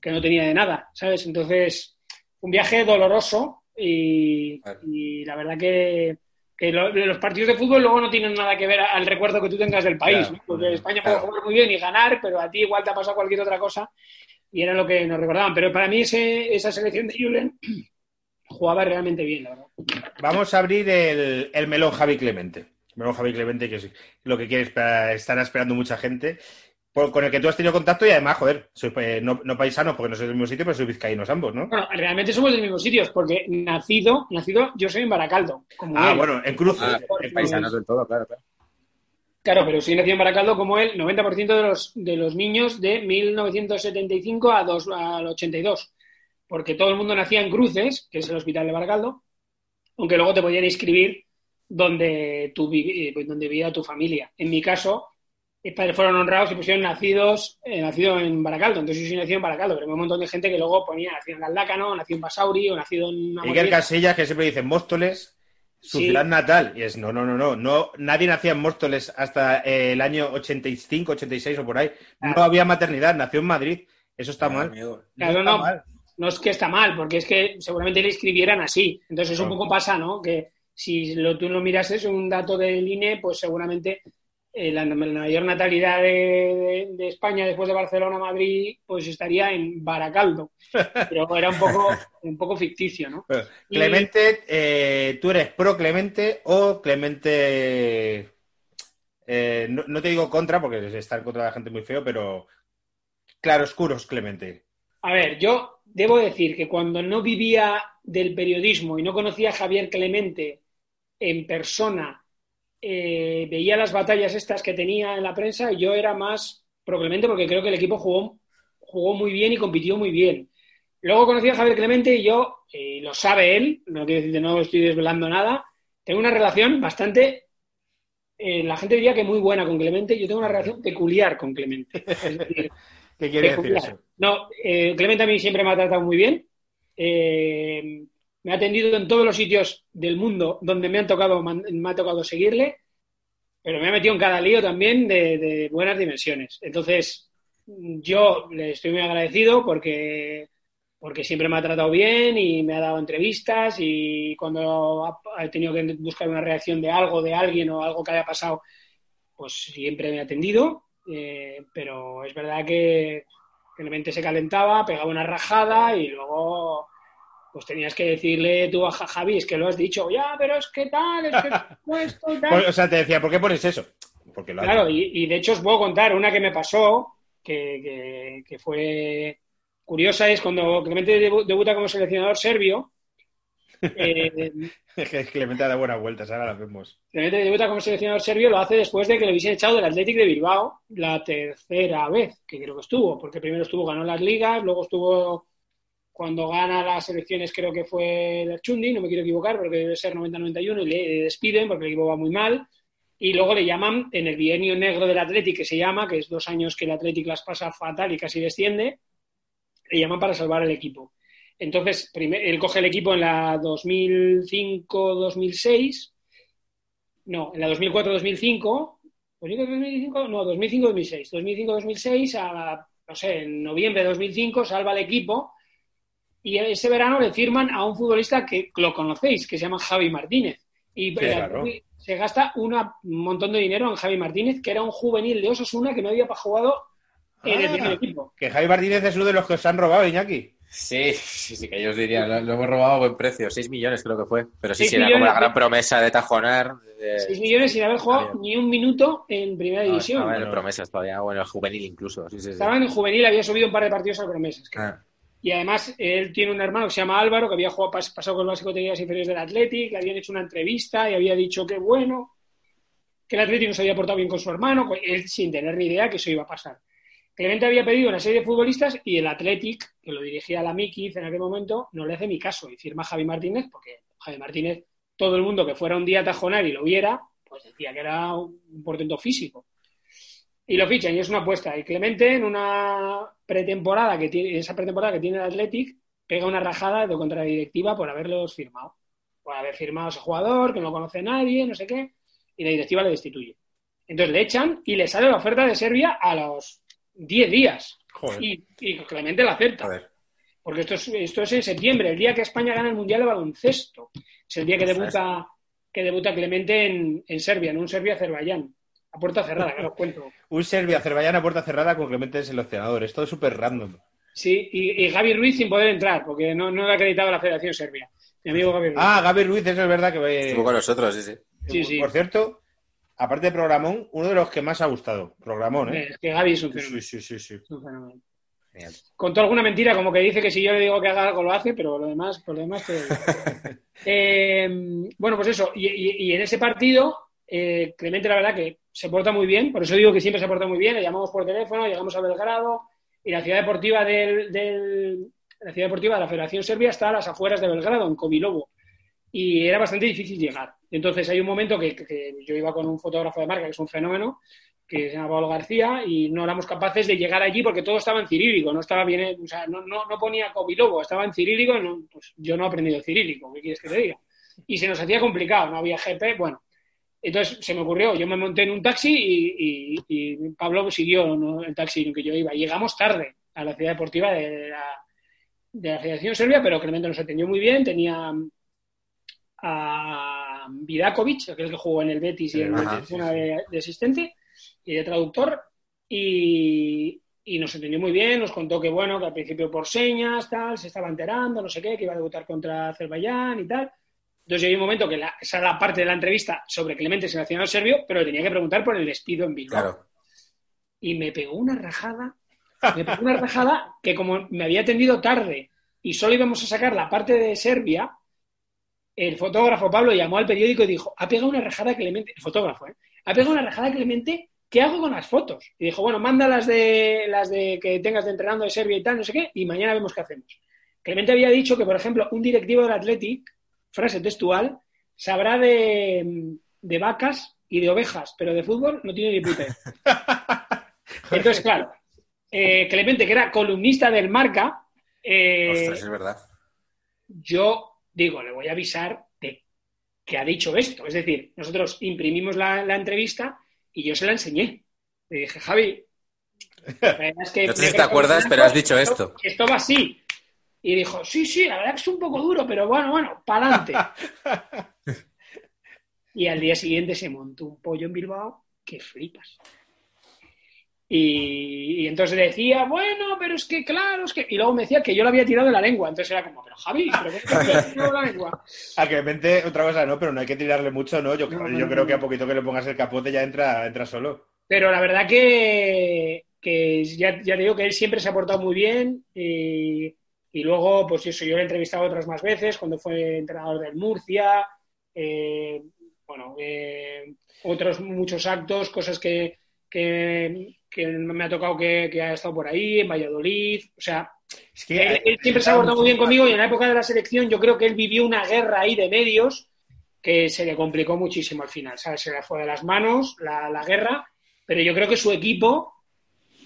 Speaker 4: que no tenía de nada, ¿sabes? Entonces, un viaje doloroso y,
Speaker 3: Claro.
Speaker 4: y la verdad que, que lo- los partidos de fútbol luego no tienen nada que ver al recuerdo que tú tengas del país,
Speaker 2: Claro.
Speaker 4: ¿no? porque España puede jugar muy bien y ganar, pero a ti igual te ha pasado cualquier otra cosa y era lo que nos recordaban. Pero para mí ese, esa selección de Julen jugaba realmente bien, la verdad.
Speaker 2: Vamos a abrir el, el melón Javi Clemente. Melón Javi Clemente, que es lo que quiere estará esperando mucha gente. por- con el que tú has tenido contacto y además, joder, sois eh, no, no paisanos porque no sois del mismo sitio, pero sois vizcaínos ambos, ¿no?
Speaker 4: Bueno, realmente somos del mismo sitios, porque nacido, nacido yo soy en Baracaldo. Como
Speaker 2: Ah,
Speaker 4: él.
Speaker 2: bueno, en cruce.
Speaker 3: Ah,
Speaker 2: En-
Speaker 3: paisanos del todo, claro, claro.
Speaker 4: Claro, pero soy nacido en Baracaldo como él, 90% de los, de los niños de 1975 a dos- al 82. Porque todo el mundo nacía en Cruces, que es el hospital de Baracaldo, aunque luego te podían inscribir donde, vivi- eh, donde vivía tu familia. En mi caso, mis padres fueron honrados y pusieron nacidos, eh, nacido en Baracaldo. Entonces yo soy nacido en Baracaldo, pero hay un montón de gente que luego ponía nacido en Galdácano, nacido en Basauri o nacido en... Amorebieta.
Speaker 2: Casillas, que siempre dice Móstoles, su
Speaker 4: Sí.
Speaker 2: ciudad natal. Y es, no, no, no, no, no. Nadie nacía en Móstoles hasta eh, el año 85, 86 o por ahí. No había maternidad, nació en Madrid. Eso está mal.
Speaker 3: amigo.
Speaker 4: Claro,
Speaker 2: está
Speaker 4: no.
Speaker 2: mal.
Speaker 4: no es que está mal, porque es que seguramente le escribieran así. Entonces, un
Speaker 2: Claro.
Speaker 4: poco pasa, ¿no? Que si lo, tú lo miras, es un dato del INE, pues seguramente eh, la, la mayor natalidad de, de- de España después de Barcelona, Madrid, pues estaría en Baracaldo. Pero era un poco, un poco ficticio, ¿no? Y-
Speaker 2: Clemente, eh, ¿tú eres pro Clemente o Clemente... eh, no, no te digo contra, porque estar contra la gente muy feo, pero claroscuros Clemente.
Speaker 4: A ver, yo debo decir que cuando no vivía del periodismo y no conocía a Javier Clemente en persona, eh, veía las batallas estas que tenía en la prensa yo era más pro Clemente porque creo que el equipo jugó, jugó muy bien y compitió muy bien. Luego conocí a Javier Clemente y yo, eh, lo sabe él, no quiero decir que no estoy desvelando nada, tengo una relación bastante, eh, la gente diría que muy buena con Clemente, yo tengo una relación peculiar con Clemente. Es decir,
Speaker 2: ¿Qué quiere decir
Speaker 4: peculiar.
Speaker 2: eso?
Speaker 4: No, Clemente a mí siempre me ha tratado muy bien. Me ha atendido en todos los sitios del mundo donde me, han tocado, me ha tocado seguirle, pero me ha metido en cada lío también de, buenas dimensiones. Entonces, yo le estoy muy agradecido porque porque siempre me ha tratado bien y me ha dado entrevistas y cuando he tenido que buscar una reacción de algo, de alguien o algo que haya pasado, pues siempre me ha atendido. Eh, pero es verdad que Clemente se calentaba, pegaba una rajada y luego pues tenías que decirle tú a Ja- Javi, es que lo has dicho, ya, pero es que tal, es que esto y tal.
Speaker 2: Pues, o sea, te decía, ¿por qué pones eso? Porque lo
Speaker 4: Claro, y, y de hecho os puedo contar una que me pasó, que, que- que fue curiosa, es cuando Clemente debu- debuta como seleccionador serbio. eh,
Speaker 2: Es que Clemente da buenas vueltas, ahora las vemos.
Speaker 4: Clemente debuta como seleccionador serbio, lo hace después de que le hubiesen echado del Athletic de Bilbao la tercera vez, que creo que estuvo, porque primero estuvo, ganó las ligas, luego estuvo cuando gana las elecciones, creo que fue Chundi, no me quiero equivocar, porque debe ser 90-91, y le despiden porque el equipo va muy mal. Y luego le llaman en el bienio negro del Athletic, que se llama, que es dos años que el Athletic las pasa fatal y casi desciende, le llaman para salvar el equipo. Entonces, primer- él coge el equipo en la 2005-2006, no, en la 2004-2005, 2005, no, 2005-2006, 2005-2006, a, no sé, en noviembre de 2005 salva el equipo y ese verano le firman a un futbolista que lo conocéis, que se llama Javi Martínez. Y
Speaker 2: Sí,
Speaker 4: el
Speaker 2: claro.
Speaker 4: Se gasta una- un montón de dinero en Javi Martínez, que era un juvenil de Osasuna que no había jugado en el
Speaker 2: Ah.
Speaker 4: primer equipo.
Speaker 2: Que Javi Martínez es uno de los que os han robado, Iñaki.
Speaker 3: Sí, sí, sí, que yo os diría, lo, lo hemos robado a buen precio, 6 millones creo que fue. Pero sí, sí, era como la gran promesa de Tajonar. de-
Speaker 4: 6 millones sin haber jugado ni un minuto en primera
Speaker 3: No,
Speaker 4: división.
Speaker 3: estaba en promesas todavía, bueno, juvenil incluso. Sí, sí, sí.
Speaker 4: Estaba en juvenil, había subido un par de partidos al promesas. creo.
Speaker 3: Ah,
Speaker 4: Y además, él tiene un hermano que se llama Álvaro, que había jugado, pas- pasado con las categorías inferiores del Athletic, que habían hecho una entrevista y había dicho que bueno, que el Athletic no se había portado bien con su hermano, pues él sin tener ni idea que eso iba a pasar. Clemente había pedido una serie de futbolistas y el Athletic, que lo dirigía la Mikiz en aquel momento, no le hace ni caso y firma a Javi Martínez, porque Javi Martínez, todo el mundo que fuera un día a tajonar y lo viera, pues decía que era un portento físico. Y lo fichan y es una apuesta. Y Clemente en una pretemporada que tiene, esa pretemporada que tiene el Athletic, pega una rajada de contra la directiva por haberlos firmado. Por haber firmado a ese jugador, que no conoce a nadie, no sé qué, y la directiva le destituye. Entonces le echan y le sale la oferta de Serbia a los 10 días.
Speaker 2: Joder.
Speaker 4: Y, y Clemente la acepta.
Speaker 3: joder.
Speaker 4: Porque esto es, esto es en septiembre, el día que España gana el Mundial de Baloncesto. Es el día que debuta, que debuta Clemente en, en Serbia, en un Serbia-Azerbaiyán. A puerta cerrada, que os cuento.
Speaker 2: Un Serbia-Azerbaiyán a puerta cerrada con Clemente de seleccionador. Es todo súper random.
Speaker 4: Sí, y, y Gaby Ruiz sin poder entrar, porque no, no le ha acreditado la Federación Serbia. Mi amigo Gaby Ruiz.
Speaker 2: Ah, Gaby Ruiz, eso es verdad que...
Speaker 3: Estuvo con nosotros, sí, sí.
Speaker 4: Sí, sí.
Speaker 2: Por cierto, aparte de Programón, uno de los que más ha gustado. Programón, ¿eh?
Speaker 4: Es que Gaby es un fenómeno.
Speaker 2: Sí, sí, sí, sí.
Speaker 4: es un fenómeno.
Speaker 3: Genial.
Speaker 4: Contó alguna mentira, como que dice que si yo le digo que haga algo lo hace, pero lo demás, por lo demás que... Eh, bueno, pues eso. Y, y- y en ese partido, eh, Clemente, la verdad que se porta muy bien. Por eso digo que siempre se porta muy bien. Le llamamos por teléfono, llegamos a Belgrado. Y la ciudad deportiva del, del- la ciudad deportiva de la Federación Serbia está a las afueras de Belgrado, en Kovilovo. Y era bastante difícil llegar. Entonces hay un momento que, yo iba con un fotógrafo de marca, que es un fenómeno, que se llama Pablo García, y no éramos capaces de llegar allí porque todo estaba en cirílico, no estaba bien, o sea, no, no, no ponía Kovilovo, estaba en cirílico, no- pues yo no he aprendido cirílico, ¿qué quieres que te diga? Y se nos hacía complicado, no había GP, bueno. Entonces se me ocurrió, yo me monté en un taxi y, y- y Pablo siguió ¿no? el taxi en el que yo iba. Llegamos tarde a la ciudad deportiva de la, de la Federación Serbia, pero Clemente nos atendió muy bien, tenía a Vidakovic, aquel que jugó en el Betis y en el
Speaker 2: sí.
Speaker 4: de, de asistente y de traductor, y, y nos entendió muy bien, nos contó que bueno, que al principio por señas, tal, se estaba enterando, no sé qué, que iba a debutar contra Azerbaiyán y tal. Entonces hay un momento que la, esa era la parte de la entrevista sobre Clemente seleccionado serbio, pero le tenía que preguntar por el despido en Bilbao.
Speaker 3: Claro.
Speaker 4: Y me pegó una rajada, me pegó una rajada que como me había atendido tarde y solo íbamos a sacar la parte de Serbia, el fotógrafo Pablo llamó al periódico y dijo, ha pegado una rajada Clemente, el fotógrafo, ¿eh? ha pegado una rajada Clemente, ¿qué hago con las fotos? Y dijo, bueno, manda las de las de que tengas de entrenando de Serbia y tal, no sé qué, y mañana vemos qué hacemos. Clemente había dicho que, por ejemplo, un directivo del Athletic, frase textual, sabrá de, de vacas y de ovejas, pero de fútbol no tiene ni puta. Entonces, claro, eh, Clemente, que era columnista del Marca, eh,
Speaker 3: Ostras, es verdad.
Speaker 4: yo digo, le voy a avisar de que ha dicho esto. Es decir, nosotros imprimimos la, la entrevista y yo se la enseñé. Le dije, Javi, es que
Speaker 3: No sé si te acuerdas, pero has dicho esto.
Speaker 4: Esto va así. Y dijo, sí, sí, la verdad que es un poco duro, pero bueno, bueno, para adelante. y al día siguiente se montó un pollo en Bilbao que flipas. Y, y entonces decía, bueno, pero es que claro, es que... Y luego me decía que yo lo había tirado de la lengua. Entonces era como, pero Javi, ¿pero qué tirado de la lengua?
Speaker 2: A Clemente, otra cosa no, pero no hay que tirarle mucho, ¿no? Yo,
Speaker 4: No,
Speaker 2: yo
Speaker 4: no,
Speaker 2: creo
Speaker 4: no.
Speaker 2: que a poquito que le pongas el capote ya entra, entra solo.
Speaker 4: Pero la verdad que, que ya, ya te digo que él siempre se ha portado muy bien y luego, pues eso, yo lo he entrevistado otras más veces cuando fue entrenador del Murcia, eh, bueno, eh, otros muchos actos, cosas que, que, que me ha tocado que, que ha estado por ahí, en Valladolid, o sea,
Speaker 2: Es que
Speaker 4: él, él siempre se ha portado muy bien conmigo y en la época de la selección yo creo que él vivió una guerra ahí de medios que se le complicó muchísimo al final, ¿sabes? Se le fue de las manos la, la guerra, pero yo creo que su equipo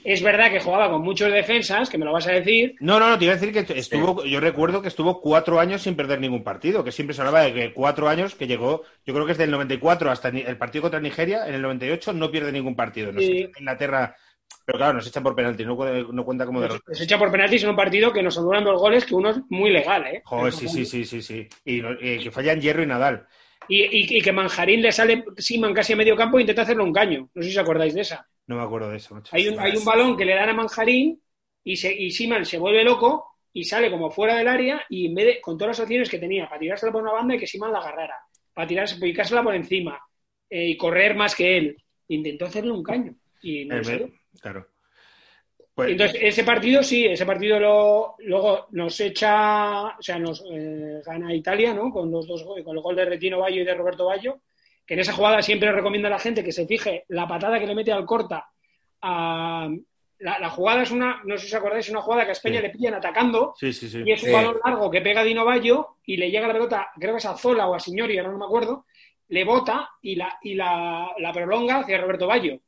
Speaker 4: es verdad que jugaba con muchos defensas, que me lo vas a decir,
Speaker 2: No, no, no, te iba a decir que estuvo, yo recuerdo que estuvo cuatro años sin perder ningún partido, que siempre se hablaba de que cuatro años que llegó, yo creo que es del 94 hasta el partido contra Nigeria, en el 98 no pierde ningún partido. No sé,
Speaker 4: Sí.
Speaker 2: Inglaterra, pero claro, nos echan por penalti, no, cu- no cuenta como de
Speaker 4: nos,
Speaker 2: los...
Speaker 4: nos echa por penaltis en un partido que nos anulan dos goles, que uno es muy legal, ¿eh?
Speaker 2: Joder, sí, sí, sí, sí, sí. Y que fallan Hierro y Nadal.
Speaker 4: Y, y- y que Manjarín le sale Siman casi a medio campo e intenta hacerle un caño. No sé si os acordáis de esa.
Speaker 2: No me acuerdo de eso, macho.
Speaker 4: Hay un, hay un balón que le dan a Manjarín y, se, y Siman se vuelve loco y sale como fuera del área y en vez de, con todas las opciones que tenía, para tirársela por una banda y que Siman la agarrara, para tirarse, picársela por encima eh, y correr más que él, intentó hacerle un caño. Y no
Speaker 2: Eh,
Speaker 4: salió.
Speaker 2: me- Claro. Pues,
Speaker 4: Entonces, ese partido sí, ese partido lo, luego nos echa, o sea, nos eh, gana Italia, ¿no? Con los dos con el gol de Retino Bayo y de Roberto Bayo, que en esa jugada siempre recomiendo a la gente que se fije la patada que le mete al corta a la, la jugada es una, no sé si os acordáis, es una jugada que a España
Speaker 2: Sí.
Speaker 4: le pillan atacando
Speaker 2: sí, sí, sí.
Speaker 4: y es un
Speaker 3: Sí.
Speaker 4: balón largo que pega a Dino Bayo y le llega la pelota, creo que es a Zola o a Signori, ahora no me acuerdo, le bota y la, y la, la prolonga hacia Roberto Bayo.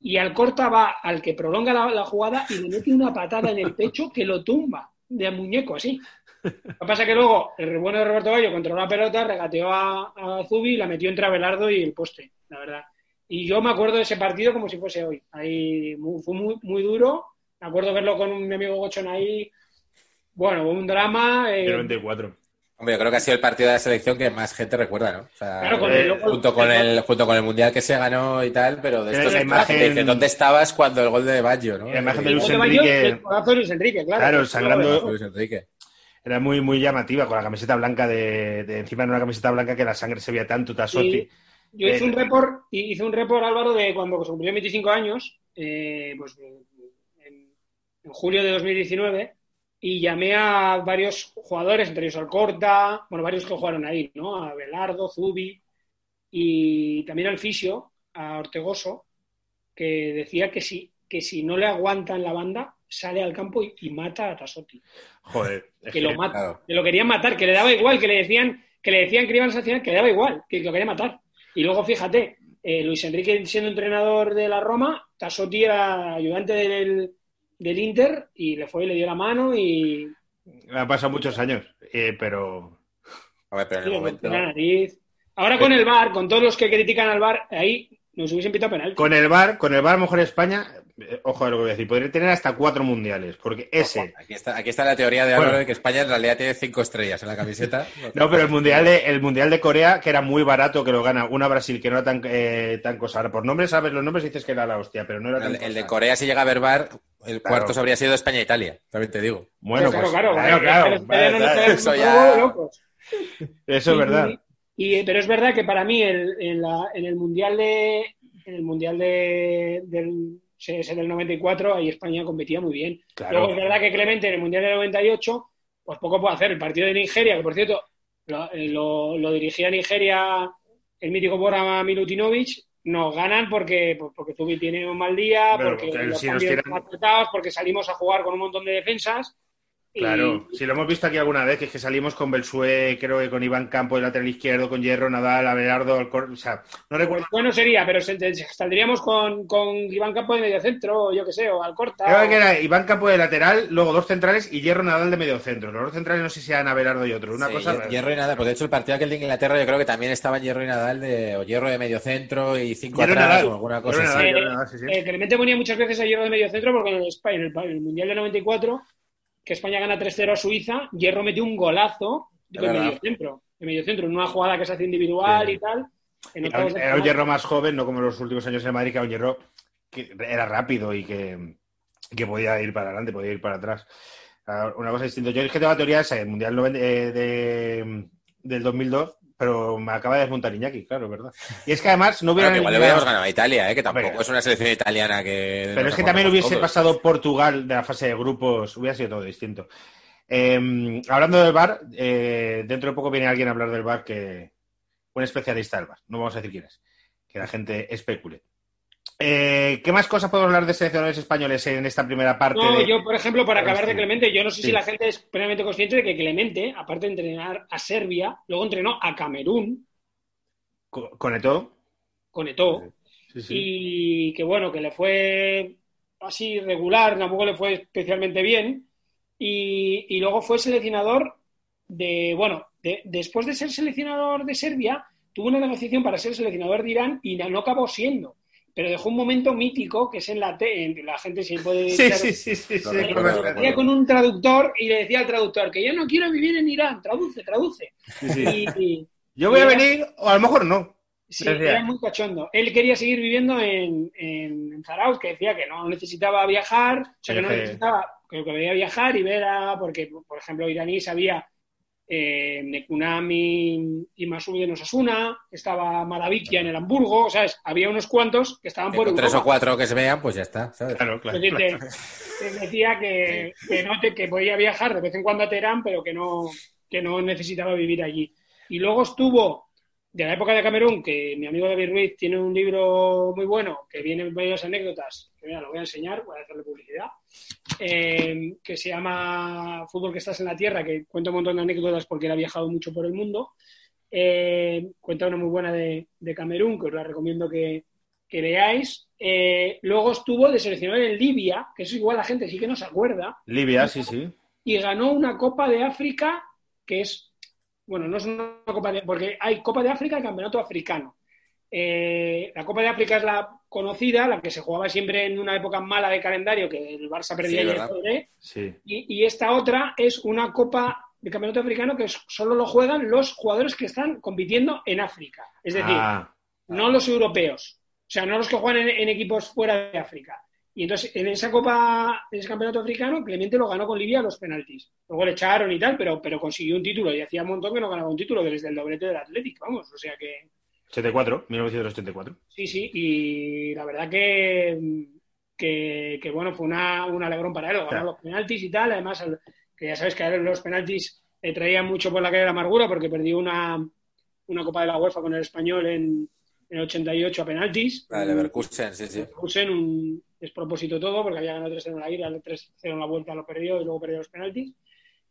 Speaker 4: Y al corta va al que prolonga la, la jugada y le mete una patada en el pecho que lo tumba de muñeco así. Lo que pasa es que luego el bueno de Roberto Bayo controló la pelota, regateó a, a Zubi y la metió entre Abelardo y el poste, la verdad. Y yo me acuerdo de ese partido como si fuese hoy. Ahí mu- fue muy, muy duro. Me acuerdo verlo con mi amigo Gochón ahí. Bueno, un drama. eh,
Speaker 2: El 94.
Speaker 3: Hombre, yo creo que ha sido el partido de la selección que más gente recuerda, ¿no? O sea,
Speaker 4: Claro, con
Speaker 2: el-
Speaker 3: eh, junto, con el, junto con el Mundial que se ganó y tal, pero de estos
Speaker 2: la
Speaker 3: gente
Speaker 2: imagen-
Speaker 3: dice, ¿dónde estabas cuando el gol de Baggio, no?
Speaker 2: La imagen de
Speaker 4: el
Speaker 2: Luis Enrique.
Speaker 4: codazo de Luis Enrique, claro.
Speaker 2: Claro, sangrando-
Speaker 3: Luis Enrique.
Speaker 2: Era muy, muy llamativa, con la camiseta blanca de, de encima de una camiseta blanca que la sangre se veía tanto, Tasotti.
Speaker 4: Sí. Yo hice
Speaker 2: Eh,
Speaker 4: un report, hice un report, Álvaro, de cuando se cumplió 25 años, eh, pues en, en julio de 2019, y llamé a varios jugadores, entre ellos Alcorta, bueno, varios que jugaron ahí, ¿no? A Belardo, Zubi, y también al Fisio, a Ortegoso, que decía que si, que si no le aguantan la banda, sale al campo y, y mata a Tasotti.
Speaker 2: Joder. es
Speaker 4: Que lo
Speaker 2: que-
Speaker 4: mata,
Speaker 3: claro.
Speaker 4: que lo querían matar, que le daba igual, que le decían que le decían que le iban a sancionar, que le daba igual, que lo quería matar. Y luego, fíjate, eh, Luis Enrique siendo entrenador de la Roma, Tasotti era ayudante del, del Inter y le fue y le dio la mano y
Speaker 2: Han pasado muchos años, eh, pero
Speaker 3: Hombre, pero en el momento...
Speaker 4: golpeó la nariz. Ahora con el VAR, con todos los que critican al VAR, ahí nos hubiesen pitado penal.
Speaker 2: con el bar, con el bar a lo mejor España, eh, ojo a lo que voy a decir, podría tener hasta cuatro mundiales, porque ese,
Speaker 3: Aquí está, aquí está la teoría de
Speaker 2: Bueno.
Speaker 3: Álvaro de que España en realidad tiene cinco estrellas en la camiseta.
Speaker 2: no, pero el mundial de, el mundial de Corea, que era muy barato, que lo gana una Brasil que no era tan, eh, tan cosa. Ahora, por nombres sabes los nombres y dices que era la hostia, pero no era tan
Speaker 3: El, el de. Corea, si llega a ver bar, el
Speaker 2: Claro.
Speaker 3: cuarto habría sido España-Italia, también te digo.
Speaker 2: Bueno,
Speaker 4: claro,
Speaker 2: pues,
Speaker 4: claro,
Speaker 2: claro, vale,
Speaker 3: Eso ya-
Speaker 2: eso es
Speaker 4: Y-
Speaker 2: verdad.
Speaker 4: y- pero es verdad que para mí el- en, la- en el mundial de en el mundial de, del, ese del 94 ahí España competía muy bien.
Speaker 2: Claro.
Speaker 4: Luego es verdad que Clemente en el mundial del 98 pues poco puede hacer. El partido de Nigeria, que por cierto lo, lo- lo dirigía Nigeria el mítico Bora Milutinovic, nos ganan porque pues, porque Zubi tiene un mal día, porque
Speaker 2: porque
Speaker 4: los cambios
Speaker 2: tiran-
Speaker 4: porque salimos a jugar con un montón de defensas.
Speaker 2: Claro, si lo hemos visto aquí alguna vez, que es que salimos con Belsué, creo que con Iván Campo, el lateral izquierdo, con Hierro, Nadal, Abelardo, Alcor... o sea, no recuerdo.
Speaker 4: Bueno sería, pero saldríamos con, con Iván Campo de mediocentro, yo que sé, o Alcorta.
Speaker 2: Creo
Speaker 4: o-
Speaker 2: que era Iván Campo de lateral, luego dos centrales y Hierro Nadal de medio centro. Los dos centrales no sé si eran Abelardo y otro, una
Speaker 3: Sí,
Speaker 2: cosa...
Speaker 3: Hier- Hierro y Nadal, pues de hecho el partido aquel de Inglaterra yo creo que también estaban Hierro y Nadal de, o Hierro de medio centro y cinco
Speaker 2: Hierro
Speaker 3: atrás
Speaker 2: Nadal.
Speaker 3: o alguna
Speaker 2: Hierro
Speaker 3: cosa
Speaker 2: y
Speaker 3: así.
Speaker 2: Nadal,
Speaker 4: Eh,
Speaker 2: Hierro Nadal, sí, sí.
Speaker 4: Eh, Clemente ponía muchas veces a Hierro de mediocentro porque en el, Spa- en el, en el Mundial de 94 que España gana 3-0 a Suiza, Hierro metió un golazo de
Speaker 3: verdad.
Speaker 4: medio centro, de medio centro, en una jugada que se hace individual
Speaker 2: Sí.
Speaker 4: y tal. en
Speaker 2: Era, un- era hierro más joven, no como en los últimos años en Madrid, que era un hierro que era rápido y que, que podía ir para adelante, podía ir para atrás. Una cosa distinta. Yo es que tengo la teoría esa, el Mundial 90 eh, de, del 2002, pero me acaba de desmontar Iñaki, claro, verdad. Y es que además no hubiera...
Speaker 3: Igual le hubiéramos ganado a Italia, ¿eh? que tampoco es una selección italiana que...
Speaker 2: Pero es que también hubiese pasado Portugal de la fase de grupos, hubiera sido todo distinto. Eh, hablando del bar, dentro de poco viene alguien a hablar del bar que un especialista del bar, no vamos a decir quién es, que la gente especule. Eh, ¿Qué más cosas podemos hablar de seleccionadores españoles en esta primera parte?
Speaker 4: No,
Speaker 2: de-
Speaker 4: yo, por ejemplo, para acabar de. Clemente, yo no sé
Speaker 2: Sí.
Speaker 4: si la gente es plenamente consciente de que Clemente, aparte de entrenar a Serbia, luego entrenó a Camerún, con
Speaker 2: Sí, sí.
Speaker 4: y que bueno, que le fue así regular, tampoco le fue especialmente bien, y, y luego fue seleccionador de, bueno, de- después de ser seleccionador de Serbia, tuvo una negociación para ser seleccionador de Irán y no acabó siendo. Pero dejó un momento mítico que es en la T, en- la gente se puede
Speaker 2: Sí, sí, sí, sí, sí,
Speaker 4: con un traductor y le decía al traductor que yo no quiero vivir en Irán, traduce, traduce.
Speaker 2: Sí, sí.
Speaker 4: Y, y-
Speaker 2: Yo voy a venir, o a lo mejor no.
Speaker 4: sí,
Speaker 2: Decía.
Speaker 4: era muy cachondo. Él quería seguir viviendo en, en, en Zarauz, que decía que no necesitaba viajar, o sea, que no necesitaba, que lo que podía viajar y ver a, porque, por ejemplo, iraníes había eh, Nekunami y Masudi en Osasuna, estaba Maravikia en el Hamburgo, ¿sabes? Había unos cuantos que estaban por
Speaker 3: Con tres o
Speaker 4: Europa.
Speaker 3: cuatro que se vean, pues ya está, ¿sabes?
Speaker 2: Claro, claro.
Speaker 4: Es decir, te- te decía que, que no te- que podía viajar de vez en cuando a Teherán, pero que no, que no necesitaba vivir allí. Y luego estuvo de la época de Camerún, que mi amigo David Ruiz tiene un libro muy bueno, que viene varias anécdotas, que mira, lo voy a enseñar, voy a hacerle publicidad, eh, que se llama Fútbol que estás en la tierra, que cuenta un montón de anécdotas porque él ha viajado mucho por el mundo. Eh, cuenta una muy buena de, de Camerún, que os la recomiendo que, que leáis. Eh, luego estuvo de seleccionador en Libia, que eso igual la gente sí que no se acuerda,
Speaker 2: Libia, sí, sí.
Speaker 4: y ganó una Copa de África que es, bueno, no es una Copa de, porque hay Copa de África y Campeonato Africano. Eh, la Copa de África es la conocida, la que se jugaba siempre en una época mala de calendario, que el Barça perdía
Speaker 3: Sí,
Speaker 4: y el. Y, y esta otra es una Copa de Campeonato Africano que solo lo juegan los jugadores que están compitiendo en África. Es decir,
Speaker 2: Ah,
Speaker 4: no los europeos, o sea, no los que juegan en, en equipos fuera de África. Y entonces, en esa Copa, en ese campeonato africano, Clemente lo ganó con Libia a los penaltis. Luego le echaron y tal, pero, pero consiguió un título. Y hacía un montón que no ganaba un título desde el doblete del Atlético, vamos. O sea que,
Speaker 2: 84, 1984.
Speaker 4: sí, sí. Y la verdad que, que, que, bueno, fue una, un alegrón para él. Ganó
Speaker 2: Claro.
Speaker 4: los penaltis y tal. Además, el- que ya sabes que a él los penaltis le traían mucho por la calle de la amargura porque perdió una, una Copa de la UEFA con el español en, en el 88 a penaltis.
Speaker 3: La de Leverkusen, sí, sí.
Speaker 4: Leverkusen, un despropósito todo, porque había ganado 3-0 en la ida, 3-0 en la vuelta lo perdió y luego perdió los penaltis.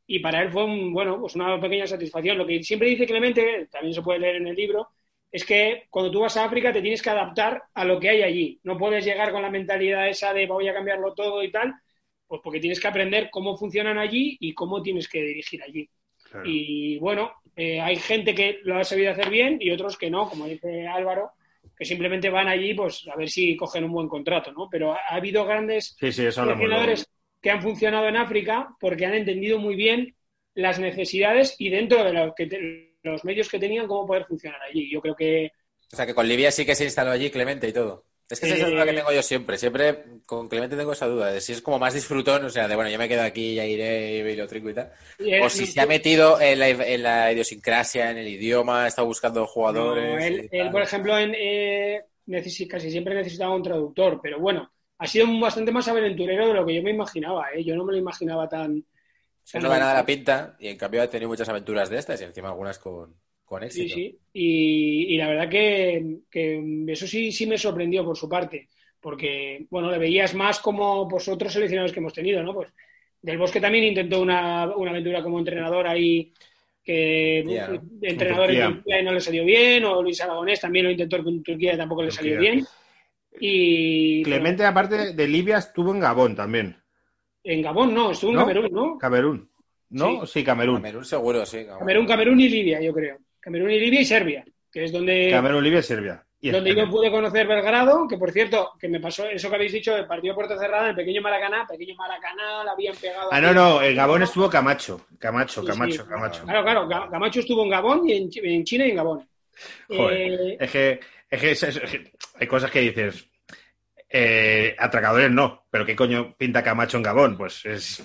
Speaker 4: Y para él fue un, bueno, pues una pequeña satisfacción. Lo que siempre dice Clemente, también se puede leer en el libro, es que cuando tú vas a África te tienes que adaptar a lo que hay allí. No puedes llegar con la mentalidad esa de voy a cambiarlo todo y tal, pues porque tienes que aprender cómo funcionan allí y cómo tienes que dirigir allí.
Speaker 2: Claro.
Speaker 4: Y bueno, eh, hay gente que lo ha sabido hacer bien y otros que no, como dice Álvaro, que simplemente van allí pues a ver si cogen un buen contrato, ¿no? Pero ha, ha habido grandes
Speaker 2: Sí,
Speaker 4: que han funcionado en África porque han entendido muy bien las necesidades y dentro de lo que te- los medios que tenían cómo poder funcionar allí. Yo creo que
Speaker 3: O sea, que con Libia sí que se instaló allí Clemente y todo. Es que esa es la
Speaker 4: Eh,
Speaker 3: duda que tengo yo siempre. Siempre con Clemente tengo esa duda de si es como más disfrutón, o sea, de bueno, yo me quedo aquí, ya iré y lo trinco y tal.
Speaker 4: y él-
Speaker 3: O si se ha metido en la, en la idiosincrasia, en el idioma, ha estado buscando
Speaker 4: no,
Speaker 3: jugadores.
Speaker 4: él,
Speaker 3: y
Speaker 4: él,
Speaker 3: tal.
Speaker 4: por ejemplo, en, eh, casi siempre necesitaba un traductor, pero bueno, ha sido bastante más aventurero de lo que yo me imaginaba. ¿eh? Yo no me lo imaginaba tan...
Speaker 3: No da nada la pinta y en cambio ha tenido muchas aventuras de estas y encima algunas con, con
Speaker 4: Sí,
Speaker 3: éxito.
Speaker 4: sí. Y, y la verdad que, que eso sí, sí me sorprendió por su parte, porque, bueno, le veías más como pues, otros seleccionados que hemos tenido, ¿no? Pues Del Bosque también intentó una, una aventura como entrenador ahí, que
Speaker 3: Turquía, ¿no?
Speaker 4: entrenador en
Speaker 2: Turquía.
Speaker 4: No le salió bien, o Luis Aragonés también lo intentó con Turquía y tampoco le salió bien. Y
Speaker 2: Clemente, aparte de Libia, estuvo en Gabón también.
Speaker 4: En Gabón no, estuvo en
Speaker 2: ¿No?
Speaker 4: Camerún, ¿no?
Speaker 2: Camerún. ¿No? Sí, Camerún.
Speaker 3: Camerún seguro, sí.
Speaker 4: Camerún, Camerún y Libia, yo creo. Camerún y Libia y Serbia, que es donde...
Speaker 2: Camerún, Libia y Serbia. Y
Speaker 4: donde
Speaker 2: España.
Speaker 4: yo pude conocer Belgrado, que por cierto, que me pasó eso que habéis dicho, el partido puerta cerrada, el pequeño Maracaná, pequeño Maracaná, la habían pegado.
Speaker 2: Ah, no, no, en Gabón estuvo Camacho. Camacho,
Speaker 4: Sí,
Speaker 2: Camacho,
Speaker 4: sí.
Speaker 2: Camacho.
Speaker 4: Claro, claro, Camacho estuvo en Gabón y en, Chi- en China y en Gabón.
Speaker 2: Joder.
Speaker 4: Eh,
Speaker 2: Es que, es que, es- es- es que hay cosas que dices. Eh, atracadores no, pero ¿qué coño pinta Camacho en Gabón? Pues es.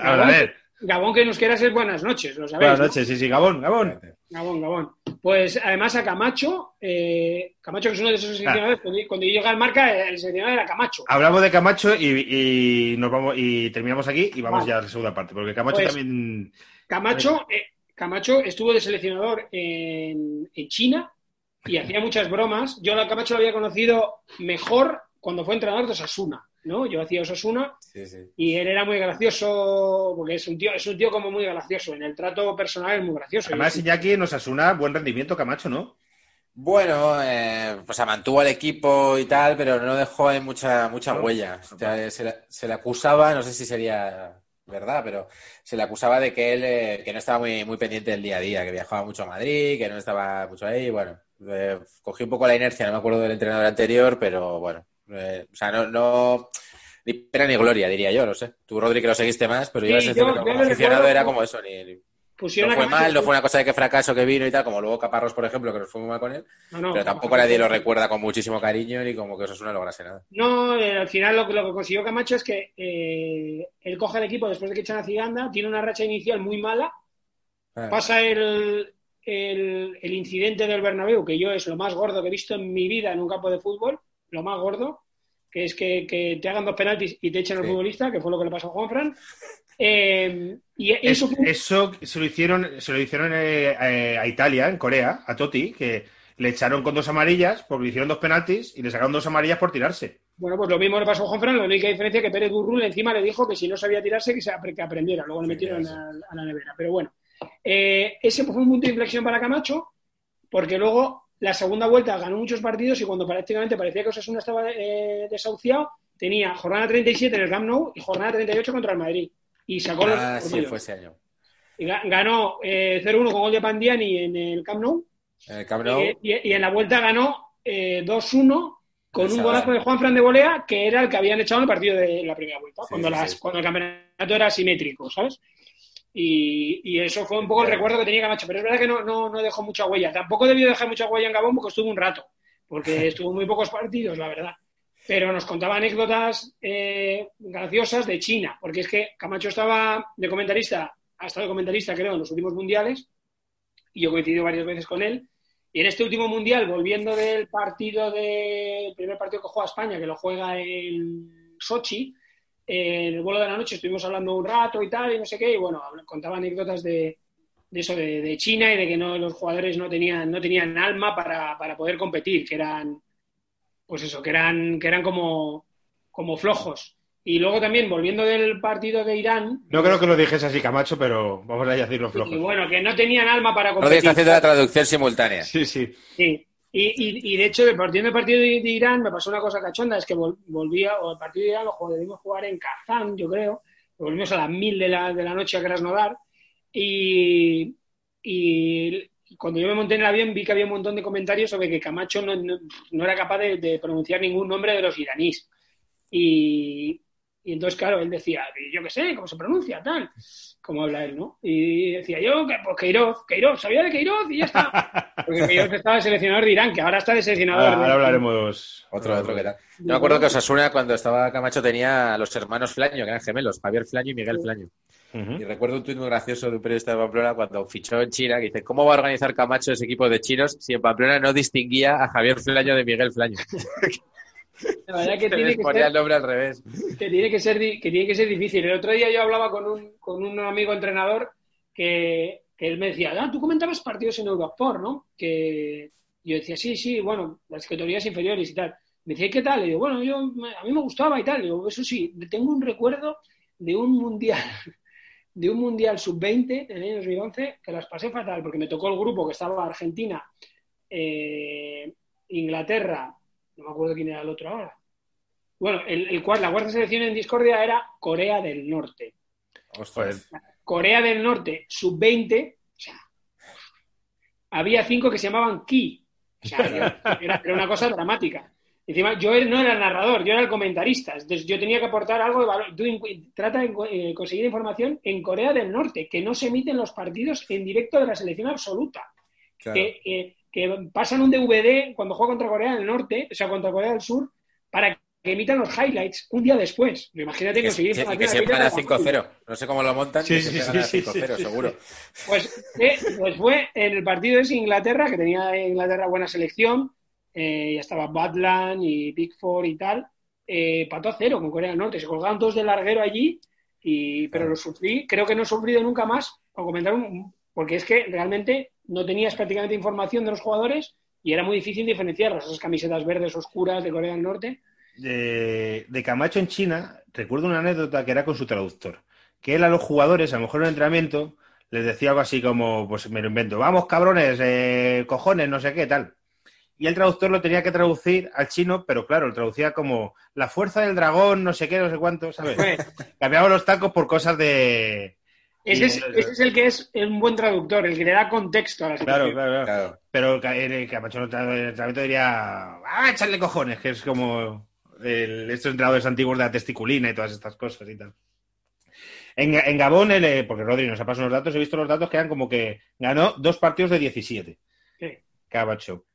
Speaker 2: A ver, a ver.
Speaker 4: Gabón que nos quieras es buenas noches, lo sabéis.
Speaker 2: Buenas
Speaker 4: ¿no?
Speaker 2: noches, sí, sí, Gabón, Gabón.
Speaker 4: Gabón, Gabón. Pues además a Camacho, eh, Camacho que es uno de esos seleccionadores, cuando, cuando yo llegué al marca, el seleccionador era Camacho.
Speaker 2: Hablamos de Camacho y, y nos vamos y terminamos aquí y vamos
Speaker 4: Vale.
Speaker 2: ya a la segunda parte, porque Camacho
Speaker 4: Pues-
Speaker 2: también.
Speaker 4: Camacho, eh, Camacho estuvo de seleccionador en, en China y hacía muchas bromas. Yo a Camacho lo había conocido mejor cuando fue entrenador de Osasuna, ¿no? Yo hacía Osasuna
Speaker 3: Sí, sí.
Speaker 4: y él era muy gracioso, porque es un tío, es un tío como muy gracioso. En el trato personal es muy gracioso.
Speaker 2: Además,
Speaker 4: Y-
Speaker 2: Iñaki nos asuna buen rendimiento Camacho, ¿no?
Speaker 3: Bueno, eh, pues se mantuvo al equipo y tal, pero no dejó ahí mucha, mucha
Speaker 2: No.
Speaker 3: huella. O sea, se, le, se le acusaba, no sé si sería verdad, pero se le acusaba de que él eh, que no estaba muy, muy pendiente del día a día, que viajaba mucho a Madrid, que no estaba mucho ahí. Bueno, eh, cogí un poco la inercia, no me acuerdo del entrenador anterior, pero bueno, eh, o sea, no, no ni pena ni gloria, diría yo, no sé. Tú, Rodri, que lo seguiste más, pero yo
Speaker 4: Sí, yo-
Speaker 3: que
Speaker 4: yo
Speaker 3: como aficionado era
Speaker 4: como-
Speaker 3: eso, ni, ni-
Speaker 4: pusieron
Speaker 3: no fue mal, no fue una cosa de que fracaso que vino y tal, como luego Caparrós, por ejemplo, que nos fue muy mal con él.
Speaker 4: No, no,
Speaker 3: Pero tampoco nadie lo recuerda con muchísimo cariño ni como que eso no lograse nada.
Speaker 4: No, eh, al final lo, que- lo que consiguió Camacho es que eh, él coge el equipo después de que echan a Ziganda, tiene una racha inicial muy mala,
Speaker 3: Ah,
Speaker 4: pasa el, el, el incidente del Bernabéu, que yo es lo más gordo que he visto en mi vida en un campo de fútbol, lo más gordo, que es que, que te hagan dos penaltis y te echen al
Speaker 3: Sí.
Speaker 4: futbolista, que fue lo que le pasó a Juanfran. Eh, y
Speaker 2: Es-
Speaker 4: eso
Speaker 2: eso se lo hicieron, se lo hicieron eh, eh, a Italia, en Corea, a Totti, que le echaron con dos amarillas, porque le hicieron dos penaltis y le sacaron dos amarillas por tirarse.
Speaker 4: Bueno, pues lo mismo le pasó a Juanfran, la única diferencia es que Pérez Burrul encima le dijo que si no sabía tirarse, que, se, que aprendiera. Luego le metieron a la nevera. Pero bueno, eh, ese fue un punto de inflexión para Camacho, porque luego la segunda vuelta ganó muchos partidos y cuando prácticamente parecía que Osasuna estaba eh, desahuciado, tenía jornada 37 en el Camp Nou y jornada 38 contra el Madrid. Y sacó los
Speaker 3: Ah, sí,
Speaker 4: partidos.
Speaker 3: fue ese año.
Speaker 4: Y ga- ganó eh, 0-1 con gol de Pandiani en el Camp Nou
Speaker 3: En el Camp Nou,
Speaker 4: y, y- y en la vuelta ganó eh, 2-1 con un golazo de Juan Fran de Volea, que era el que habían echado en el partido de la primera vuelta,
Speaker 3: Sí,
Speaker 4: cuando,
Speaker 3: sí,
Speaker 4: las,
Speaker 3: sí.
Speaker 4: cuando el campeonato era simétrico, ¿sabes? Y, y eso fue un poco el recuerdo que tenía Camacho, pero es verdad que no, no, no dejó mucha huella. Tampoco debió dejar mucha huella en Gabón porque estuvo un rato, porque estuvo muy pocos partidos, la verdad. Pero nos contaba anécdotas eh, graciosas de China, porque es que Camacho estaba de comentarista, ha estado de comentarista, creo, en los últimos mundiales, y yo he coincidido varias veces con él. Y en este último mundial, volviendo del partido de, el primer partido que juega España, que lo juega en Sochi, en el vuelo de la noche estuvimos hablando un rato y tal, y no sé qué, y bueno, contaba anécdotas de, de eso, de, de China y de que no, los jugadores no tenían, no tenían alma para, para poder competir, que eran, pues eso, que eran, que eran como, como flojos. Y luego también, volviendo del partido de Irán,
Speaker 2: No creo que lo dijese así Camacho, pero vamos a decirlo
Speaker 4: y
Speaker 2: flojo.
Speaker 4: bueno, que no tenían alma para
Speaker 3: Rodri
Speaker 4: competir.
Speaker 3: está haciendo la traducción simultánea.
Speaker 2: Sí, sí.
Speaker 4: Sí. Y, de hecho, el partido, el partido de, de Irán me pasó una cosa cachonda, es que vol- volvía, o el partido de Irán lo debimos jugar en Kazán, yo creo, volvimos a las mil de la, de la noche a Krasnodar, y, y cuando yo me monté en el avión vi que había un montón de comentarios sobre que Camacho no, no- no era capaz de, de pronunciar ningún nombre de los iraníes. Y, y entonces, claro, él decía, yo qué sé, cómo se pronuncia, tal, como habla él, ¿no? Y decía yo, que, pues Queiroz, Queiroz, sabía de Queiroz y ya está. Porque Queiroz estaba de seleccionador de Irán, que ahora está de seleccionador
Speaker 2: Ahora,
Speaker 4: de-
Speaker 2: ahora hablaremos.
Speaker 3: Otro, otro que tal. Yo me acuerdo que Osasuna, cuando estaba Camacho, tenía a los hermanos Flaño, que eran gemelos, Javier Flaño y Miguel Flaño. Y recuerdo un tuit muy gracioso de un periodista de Pamplona cuando fichó en China, que dice, ¿cómo va a organizar Camacho ese equipo de chinos si en Pamplona no distinguía a Javier Flaño de Miguel Flaño?
Speaker 4: La verdad que tiene que, ser,
Speaker 3: el nombre al revés.
Speaker 4: que tiene que ser que tiene que ser difícil. El otro día yo hablaba con un, con un amigo entrenador que, que él me decía, ah, tú comentabas partidos en Eurosport, ¿no? Que yo decía, sí, sí, bueno, las categorías inferiores y tal. Me decía, ¿qué tal? Y digo, bueno, yo, a mí me gustaba y tal. Y digo, eso sí, tengo un recuerdo de un mundial, de un mundial sub-20 en el año 2011 que las pasé fatal porque me tocó el grupo que estaba Argentina, eh, Inglaterra, no me acuerdo quién era el otro ahora. Bueno, el, el cual- la cuarta selección en discordia era Corea del Norte.
Speaker 3: Ostras.
Speaker 4: Corea del Norte, sub-20, o sea, había cinco que se llamaban Ki. O sea, yo- era, era una cosa dramática. Encima, yo no era el narrador, yo era el comentarista. Entonces, yo tenía que aportar algo de valor. Tú trata de eh, conseguir información en Corea del Norte, que no se emiten los partidos en directo de la selección absoluta.
Speaker 3: Claro.
Speaker 4: Que, que- que pasan un DVD cuando juega contra Corea del Norte, o sea, contra Corea del Sur, para que emitan los highlights un día después. Imagínate
Speaker 3: que, que siempre
Speaker 4: fácil.
Speaker 3: 5-0. No sé cómo lo montan,
Speaker 2: Sí,
Speaker 3: que
Speaker 2: sí, sí,
Speaker 3: gana
Speaker 2: sí,
Speaker 3: 5-0,
Speaker 2: sí, sí.
Speaker 3: seguro.
Speaker 4: Pues, eh, pues fue en el partido de Inglaterra, que tenía Inglaterra buena selección, eh, ya estaba Badland y Pickford y tal, eh, pató a cero con Corea del Norte. Se colgaban todos del larguero allí, y, pero lo sufrí. Creo que no he sufrido nunca más, o comentar un- porque es que realmente no tenías prácticamente información de los jugadores y era muy difícil diferenciarlos, esas camisetas verdes oscuras de Corea del Norte.
Speaker 2: de, de Camacho en China, recuerdo una anécdota que era con su traductor, que él a los jugadores, a lo mejor en el entrenamiento, les decía algo así como, pues me lo invento, vamos cabrones, eh, cojones, no sé qué, tal. Y el traductor lo tenía que traducir al chino, pero claro, lo traducía como la fuerza del dragón, no sé qué, no sé cuánto, ¿sabes?
Speaker 4: Pues,
Speaker 2: Cambiaba los tacos por cosas de...
Speaker 4: ese, es, ese es el que es un buen traductor, el que le da contexto a la
Speaker 2: Claro,
Speaker 4: situación.
Speaker 2: claro, claro.
Speaker 3: Claro.
Speaker 2: Pero ca- el Camacho en el entrenamiento diría, ¡ah, echarle cojones! Que es como el- estos entrenadores antiguos de la testiculina y todas estas cosas y tal. En, en Gabón, el, eh, porque Rodri nos ha pasado unos datos, he visto los datos que eran como que ganó dos partidos de 17.
Speaker 4: Sí.
Speaker 2: Camacho.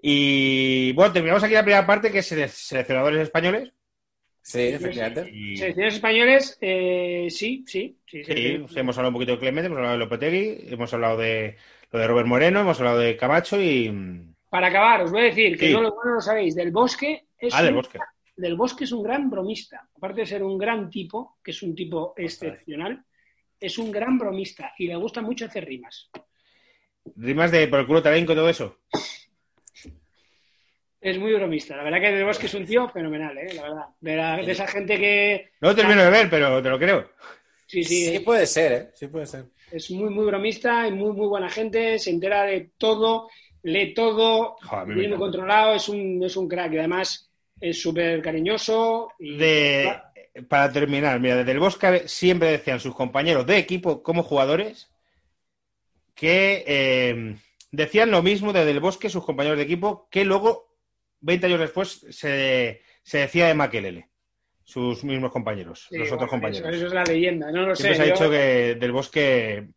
Speaker 2: Y bueno, terminamos aquí la primera parte, que es sele- seleccionadores españoles.
Speaker 3: Sí, efectivamente.
Speaker 2: Y,
Speaker 4: Selecciones españoles, eh, sí, sí, sí. sí,
Speaker 2: hemos hablado un poquito de Clemente, hemos hablado de Lopetegui, hemos hablado de lo de Robert Moreno, hemos hablado de Camacho y...
Speaker 4: Para acabar, os voy a decir que
Speaker 2: Sí.
Speaker 4: no lo, no lo sabéis. Del Bosque es
Speaker 2: Ah, del
Speaker 4: un-
Speaker 2: Bosque.
Speaker 4: Del Bosque es un gran bromista. Aparte de ser un gran tipo, que es un tipo excepcional, es un gran bromista y le gusta mucho hacer rimas.
Speaker 2: Rimas de por el culo talenco y todo eso.
Speaker 4: Es muy bromista. La verdad que Del Bosque es un tío fenomenal, ¿eh? La verdad. De, la- de esa gente que...
Speaker 2: No lo termino de ver, pero te lo creo.
Speaker 4: Sí, sí,
Speaker 3: Sí puede ser, ¿eh? Sí puede ser.
Speaker 4: es muy, muy bromista y muy, muy buena gente. Se entera de todo, lee todo,
Speaker 2: Joder, encanta.
Speaker 4: controlado. Es un, es un crack y además es súper cariñoso. Y...
Speaker 2: De, para terminar, mira, desde el Bosque siempre decían sus compañeros de equipo como jugadores que eh, decían lo mismo desde el Bosque sus compañeros de equipo que luego, 20 años después, se, se decía de Makelele, sus mismos compañeros,
Speaker 4: Sí,
Speaker 2: los otros
Speaker 4: bueno,
Speaker 2: compañeros.
Speaker 4: Eso, eso es la leyenda, no lo
Speaker 2: Siempre
Speaker 4: sé.
Speaker 2: se ha
Speaker 4: yo-
Speaker 2: dicho que del Bosque,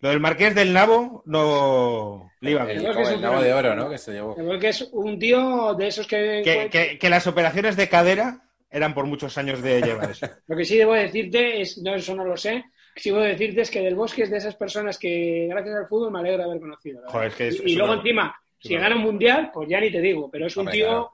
Speaker 2: lo del Marqués del Nabo no le iba
Speaker 3: El,
Speaker 2: bien.
Speaker 3: El
Speaker 4: un
Speaker 3: nabo de oro, ¿no? Que se llevó.
Speaker 4: Porque es un tío de esos que...
Speaker 2: Que, que- que las operaciones de cadera eran por muchos años de llevar eso.
Speaker 4: Lo que sí debo decirte, es, no, eso no lo sé, sí debo decirte es que Del Bosque es de esas personas que gracias al fútbol me alegro de haber conocido.
Speaker 2: Joder, es que es-
Speaker 4: y, y
Speaker 2: es
Speaker 4: luego
Speaker 2: una-
Speaker 4: encima, si gana un mundial, pues ya ni te digo, pero es un
Speaker 3: Hombre,
Speaker 4: tío,
Speaker 3: claro.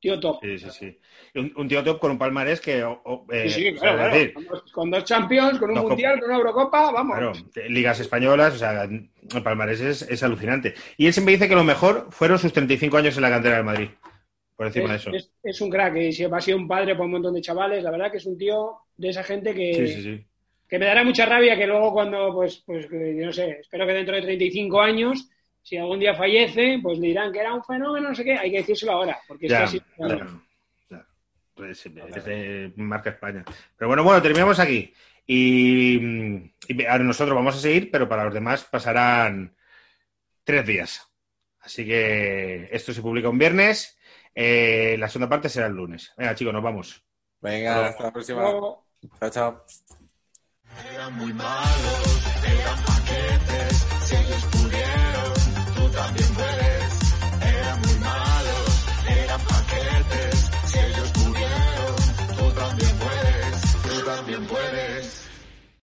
Speaker 4: tío top.
Speaker 2: Sí, sí, sí. Un, un tío top con un palmarés que... o- o, eh,
Speaker 4: Sí, claro,
Speaker 2: es
Speaker 4: claro.
Speaker 2: decir,
Speaker 4: Con, dos, con dos Champions, con un Mundial, con una Eurocopa, vamos.
Speaker 2: claro, ligas españolas, o sea, el palmarés es, es alucinante. Y él siempre dice que lo mejor fueron sus 35 años en la cantera del Madrid. Por encima de
Speaker 4: es,
Speaker 2: eso.
Speaker 4: es- es un crack y si ha sido un padre para un montón de chavales. La verdad que es un tío de esa gente que,
Speaker 2: Sí, sí, sí.
Speaker 4: que me dará mucha rabia que luego cuando, pues, pues yo no sé, espero que dentro de 35 años, si algún día fallece, pues le dirán que era un fenómeno, no sé qué, hay que decírselo ahora, porque es
Speaker 2: Ya, ya, ya. Pues, marca España. Pero bueno, bueno, terminamos aquí. Y, y ahora nosotros vamos a seguir, pero para los demás pasarán tres días. Así que esto se publica un viernes. eh, la segunda parte será el lunes. Venga, chicos, nos vamos.
Speaker 3: Venga, hasta la próxima. Chao, chao.
Speaker 1: Eran muy malos, eran paquetes, si ellos